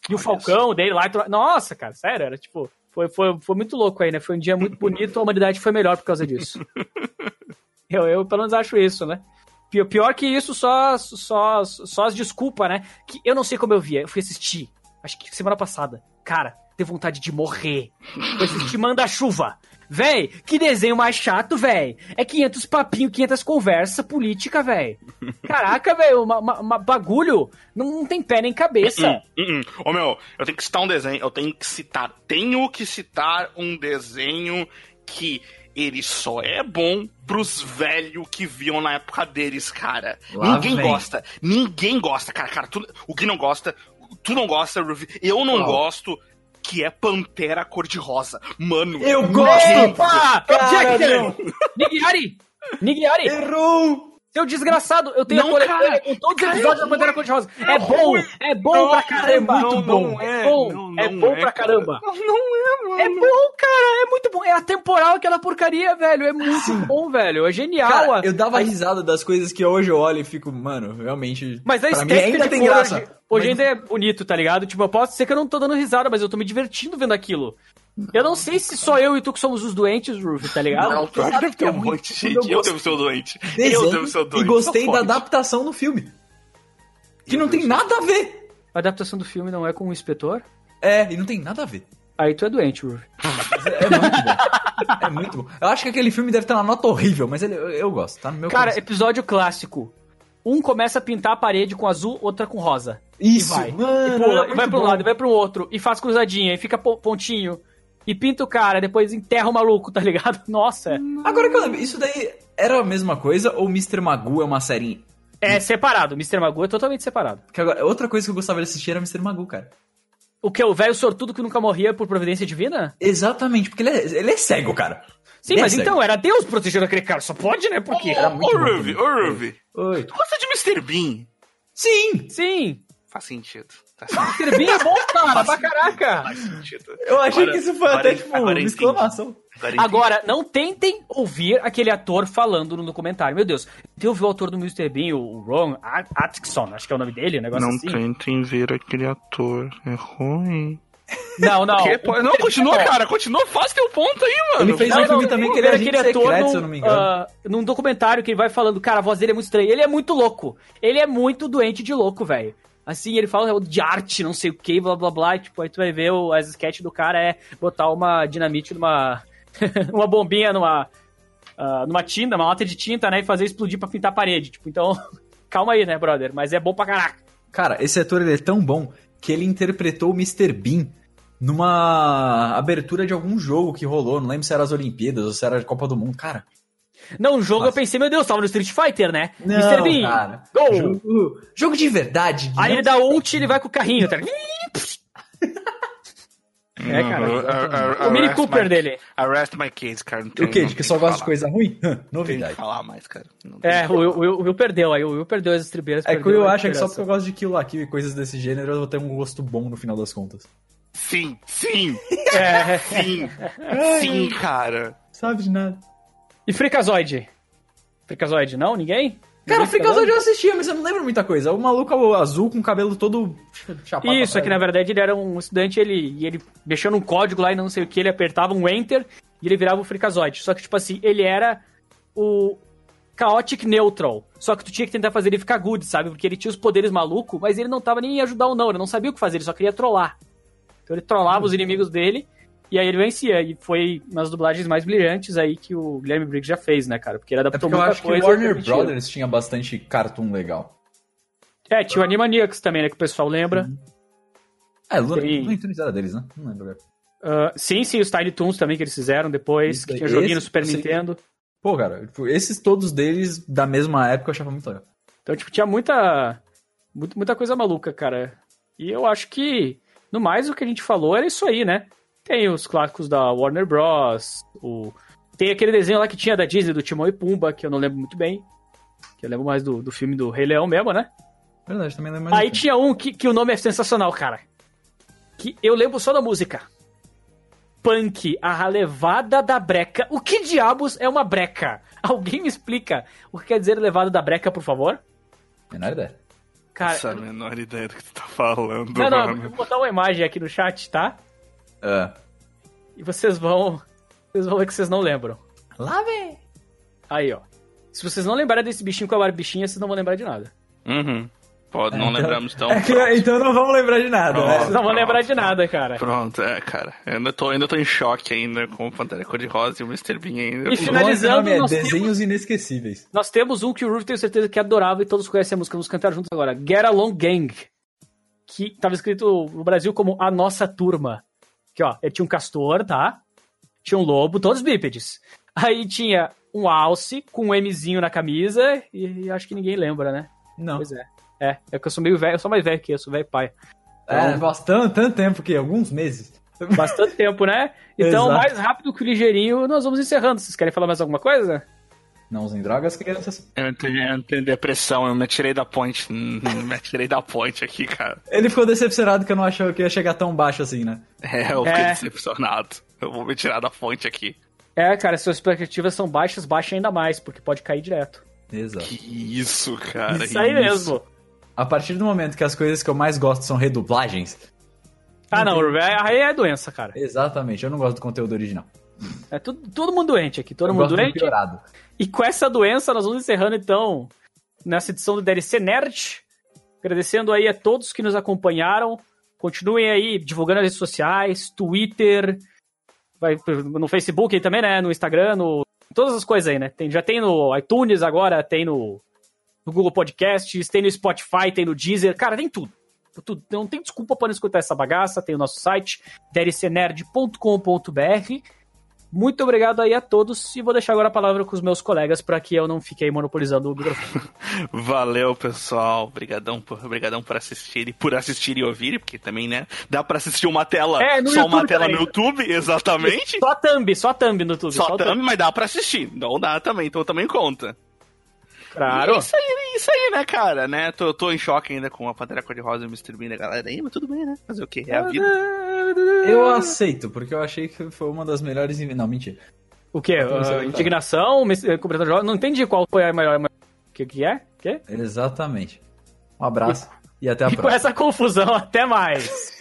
E Olha o Falcão isso. dele lá. Nossa, cara, sério, era tipo. Foi, foi, foi muito louco aí, né? Foi um dia muito bonito, a humanidade foi melhor por causa disso. *laughs* eu, eu, pelo menos, acho isso, né? Pior, que isso, só, só, só as desculpas, né? Que eu não sei como eu via. Eu fui assistir, acho que semana passada. Cara, ter vontade de morrer. Fui assistir Manda-Chuva. Véi, que desenho mais chato, véi. É 500 papinho, 500 conversa política, véi. Caraca, véi, uma, uma, uma, bagulho não, não, tem pé nem cabeça. Ô, uh, uh, uh. meu, eu tenho que citar um desenho, eu tenho que citar, tenho que citar um desenho que ele só é bom pros velhos que viam na época deles, cara. Lá ninguém vem. gosta, ninguém gosta, cara, cara, tu, o que não gosta, tu não gosta, eu não oh. gosto, que é Pantera Cor-de-Rosa. Mano, eu gosto! Opa! Jackson! Nigiari! Nigiari! Errou! Seu desgraçado, eu tenho não, a coletânea com todos os episódios da Pantera Cor-de-Rosa. É bom, é bom não, pra caramba. É muito bom. É, bom, é bom é, pra caramba. Não é, mano. É bom, cara, é muito bom. É atemporal aquela porcaria, velho. É muito Sim. bom, velho. É genial. Cara, eu dava risada das coisas que hoje eu olho e fico, mano, realmente. Mas a estética ainda tem graça. Hoje, hoje mas... ainda é bonito, tá ligado? Tipo, eu posso ser que eu não tô dando risada, mas eu tô me divertindo vendo aquilo. Eu não sei se só eu e tu que somos os doentes, Ruff, tá ligado? Não, tu deve ter um monte de gente. Eu devo ser o doente. Eu devo ser o doente. E gostei da adaptação no filme. Que não tem nada a ver. A adaptação do filme não é com o inspetor? É, e não tem nada a ver. Aí tu é doente, Ruff. É, muito bom. É muito bom. Eu acho que aquele filme deve ter uma nota horrível, mas ele, eu, eu gosto, tá no meu Cara, coração. episódio clássico. Um começa a pintar a parede com azul, outra com rosa. Isso, e vai. Mano, e pula, é vai pro um lado, vai pro outro, e faz cruzadinha, e fica pontinho e pinta o cara, depois enterra o maluco, tá ligado? *laughs* Nossa. Agora que eu lembro, isso daí era a mesma coisa ou Mr. Magoo é uma série É separado, Mr. Magoo é totalmente separado. Que agora, outra coisa que eu gostava de assistir era Mr. Magoo, cara. O que? O velho sortudo que nunca morria por providência divina? Exatamente, porque ele é, ele é cego, cara. Sim, Ele é mas cego. então, era Deus protegendo aquele cara. Só pode, né? Porque. Era muito Ô, Ruby, também. ô, Ruby. Oi. Tu gosta de Mr. Bean? Sim! Sim. Faz sentido. Tá sentido. Mr. Bean é bom, cara, pra caraca. Faz sentido. Eu achei Agora- que isso foi agora- até, tipo, agora uma exclamação. Agora. Agora, não tentem ouvir aquele ator falando no documentário. Meu Deus, tem ouviu o ator do Mr. Bean, o Ron At- Atkinson, acho que é o nome dele, um negócio Não assim. tentem ver aquele ator. É ruim. Não, não. *laughs* Que? Pô, Não, continua, cara. Continua. Faz teu ponto aí, mano. Ele fez Não, um filme não, também tem que ele é ver agente secreto, se eu não me engano. ah, num documentário que ele vai falando, cara, a voz dele é muito estranha. Ele é muito louco. Ele é muito doente de louco, velho. Assim, ele fala de arte, não sei o que, blá blá blá. E, tipo, aí tu vai ver o, as sketches do cara é botar uma dinamite numa. *laughs* uma bombinha numa. ah, numa tinta, uma lata de tinta, né? E fazer explodir pra pintar a parede. Tipo, então. *laughs* calma aí, né, brother? Mas é bom pra caraca. Cara, esse ator ele é tão bom que ele interpretou o Mr. Bean numa abertura de algum jogo que rolou. Não lembro se era as Olimpíadas ou se era a Copa do Mundo. Cara, Não, o jogo Nossa. eu pensei, meu Deus, tava no Street Fighter, né? não, Mr. Bean, cara. gol! Jogo, jogo de verdade. Aí não- ele dá ult e ele vai com o carrinho, tá? *laughs* É, cara. O Mini Cooper dele. Arrest my kids, cara. Não *laughs* tem- O quê? não De que só gosta de coisa ruim? Não Novidade. que falar mais, cara. Não É, o Will, o Will- o Will perdeu aí, o Will perdeu as estribeiras. É que o Will acha que só porque eu gosto de Kill la Kill e coisas desse gênero eu vou ter um gosto bom no final das contas. Sim, sim, *laughs* É. sim. sim, cara. Sabe de nada. E Freakazoid? Freakazoid, não? Ninguém? Cara, Freakazoid eu assistia, mas eu não lembro muita coisa. O maluco azul com o cabelo todo chapado. Isso, é que na verdade ele era um estudante ele, e ele mexia num código lá e não sei o que, ele apertava um Enter e ele virava o Freakazoid. Só que, tipo assim, ele era o Chaotic Neutral. Só que tu tinha que tentar fazer ele ficar good, sabe? Porque ele tinha os poderes malucos, mas ele não tava nem em ajudar ou não, ele não sabia o que fazer, ele só queria trollar. Então ele trollava os inimigos dele e aí ele vencia. E foi uma das dublagens mais brilhantes aí que o Guilherme Briggs já fez, né, cara? Porque ele É adaptou porque eu muita acho que coisa. o Warner. Brothers tinha bastante cartoon legal. É, tinha o Animaniacs também, né, que o pessoal lembra. É, Luna, Tem- Luna Tunes era deles, né? Não lembro. Ah, sim, sim, os Tiny Toons também que eles fizeram depois, Isso que tinha joguinho no Esse- Super esse- Nintendo. Pô, cara, tipo, esses todos deles da mesma época eu achava muito legal. Então, tipo, tinha muita, muita coisa maluca, cara. E eu acho que, no mais, o que a gente falou era isso aí, né? Tem os clássicos da Warner Bros. O... Tem aquele desenho lá que tinha da Disney, do Timão e Pumba, que eu não lembro muito bem. Que eu lembro mais do, do filme do Rei Leão mesmo, né? Verdade, também lembro mais. Aí tinha um que, que o nome é sensacional, cara. Que eu lembro só da música. Punk, a levada da breca. O que diabos é uma breca? *laughs* Alguém me explica o que quer dizer levada da breca, por favor? Menor ideia. Cara, Essa é a menor ideia do que tu tá falando, não, não, mano. vou botar uma imagem aqui no chat, tá? É. E vocês vão. Vocês vão ver que vocês não lembram. Lá vem. Aí, ó. Se vocês não lembrarem desse bichinho com a barbichinha, vocês não vão lembrar de nada. Uhum. Pode, não *laughs* então- lembramos então. É que, então não vamos lembrar de nada, Pronto. né? Vocês não vão lembrar de nada, cara. Pronto, é, cara. Eu ainda tô, ainda tô em choque ainda com o Pantera Cor-de-Rosa e o Mr. Bean ainda. E finalizando, nome é nós Desenhos Inesquecíveis. Nós temos um que o Ruth tenho certeza que adorava e todos conhecem a música, vamos cantar juntos agora. Get Along Gang. Que tava escrito no Brasil como A Nossa Turma. Que ó, ele tinha um castor, tá? Tinha um lobo, todos bípedes. Aí tinha um alce com um Mzinho na camisa e, e acho que ninguém lembra, né? Não. Pois é. É, é que eu sou meio velho, eu sou mais velho que eu, sou velho pai. É, bastante, tanto tempo que alguns meses. Bastante tempo, né? *laughs* Então, mais rápido que o ligeirinho, nós vamos encerrando. Vocês querem falar mais alguma coisa? Não usem drogas, crianças. Eu entrei, eu entrei em depressão, eu me atirei da ponte. *laughs* Me atirei da ponte aqui, cara. Ele ficou decepcionado que eu não achava que ia chegar tão baixo assim, né? É, eu fiquei É. decepcionado. Eu vou me tirar da fonte aqui. É, cara, se suas expectativas são baixas, baixa ainda mais, porque pode cair direto. Exato. Que isso, cara. Isso aí mesmo. A partir do momento que as coisas que eu mais gosto são redublagens. Ah, não, aí é doença, cara. Exatamente, eu não gosto do conteúdo original. É tudo, todo mundo doente aqui, todo eu mundo do doente. piorado. E com essa doença, nós vamos encerrando então nessa edição do DLC Nerd. Agradecendo aí a todos que nos acompanharam. Continuem aí divulgando nas redes sociais, Twitter, vai no Facebook aí também, né? No Instagram, no. Todas as coisas aí, né? Tem, já tem no iTunes agora, tem no, no Google Podcasts, tem no Spotify, tem no Deezer. Cara, tem tudo. tudo. Não tem desculpa para não escutar essa bagaça. Tem o nosso site, dlcnerd.com.br. Muito obrigado aí a todos e vou deixar agora a palavra com os meus colegas para que eu não fiquei monopolizando o microfone. *laughs* Valeu, pessoal. Obrigadão por, obrigadão por assistir, por assistir e ouvir, porque também, né, dá para assistir uma tela, é, só YouTube uma tela também. no YouTube, *laughs* exatamente. Só thumb, só thumb no YouTube. Só, só thumb, mas dá para assistir. Não dá também, então também conta. Claro. E isso aí, isso aí, né, cara, né? Tô, tô em choque ainda com a Pantera Cor-de-Rosa e o Mr. Bean da galera aí, mas tudo bem, né? Fazer o quê? É a vida. Eu aceito, porque eu achei que foi uma das melhores... Não, mentira. O quê? Uh, indignação? Cobertura de Não entendi qual foi a maior... O que, que é? Que? Exatamente. Um abraço e, e até a *laughs* e próxima. com essa confusão, até mais.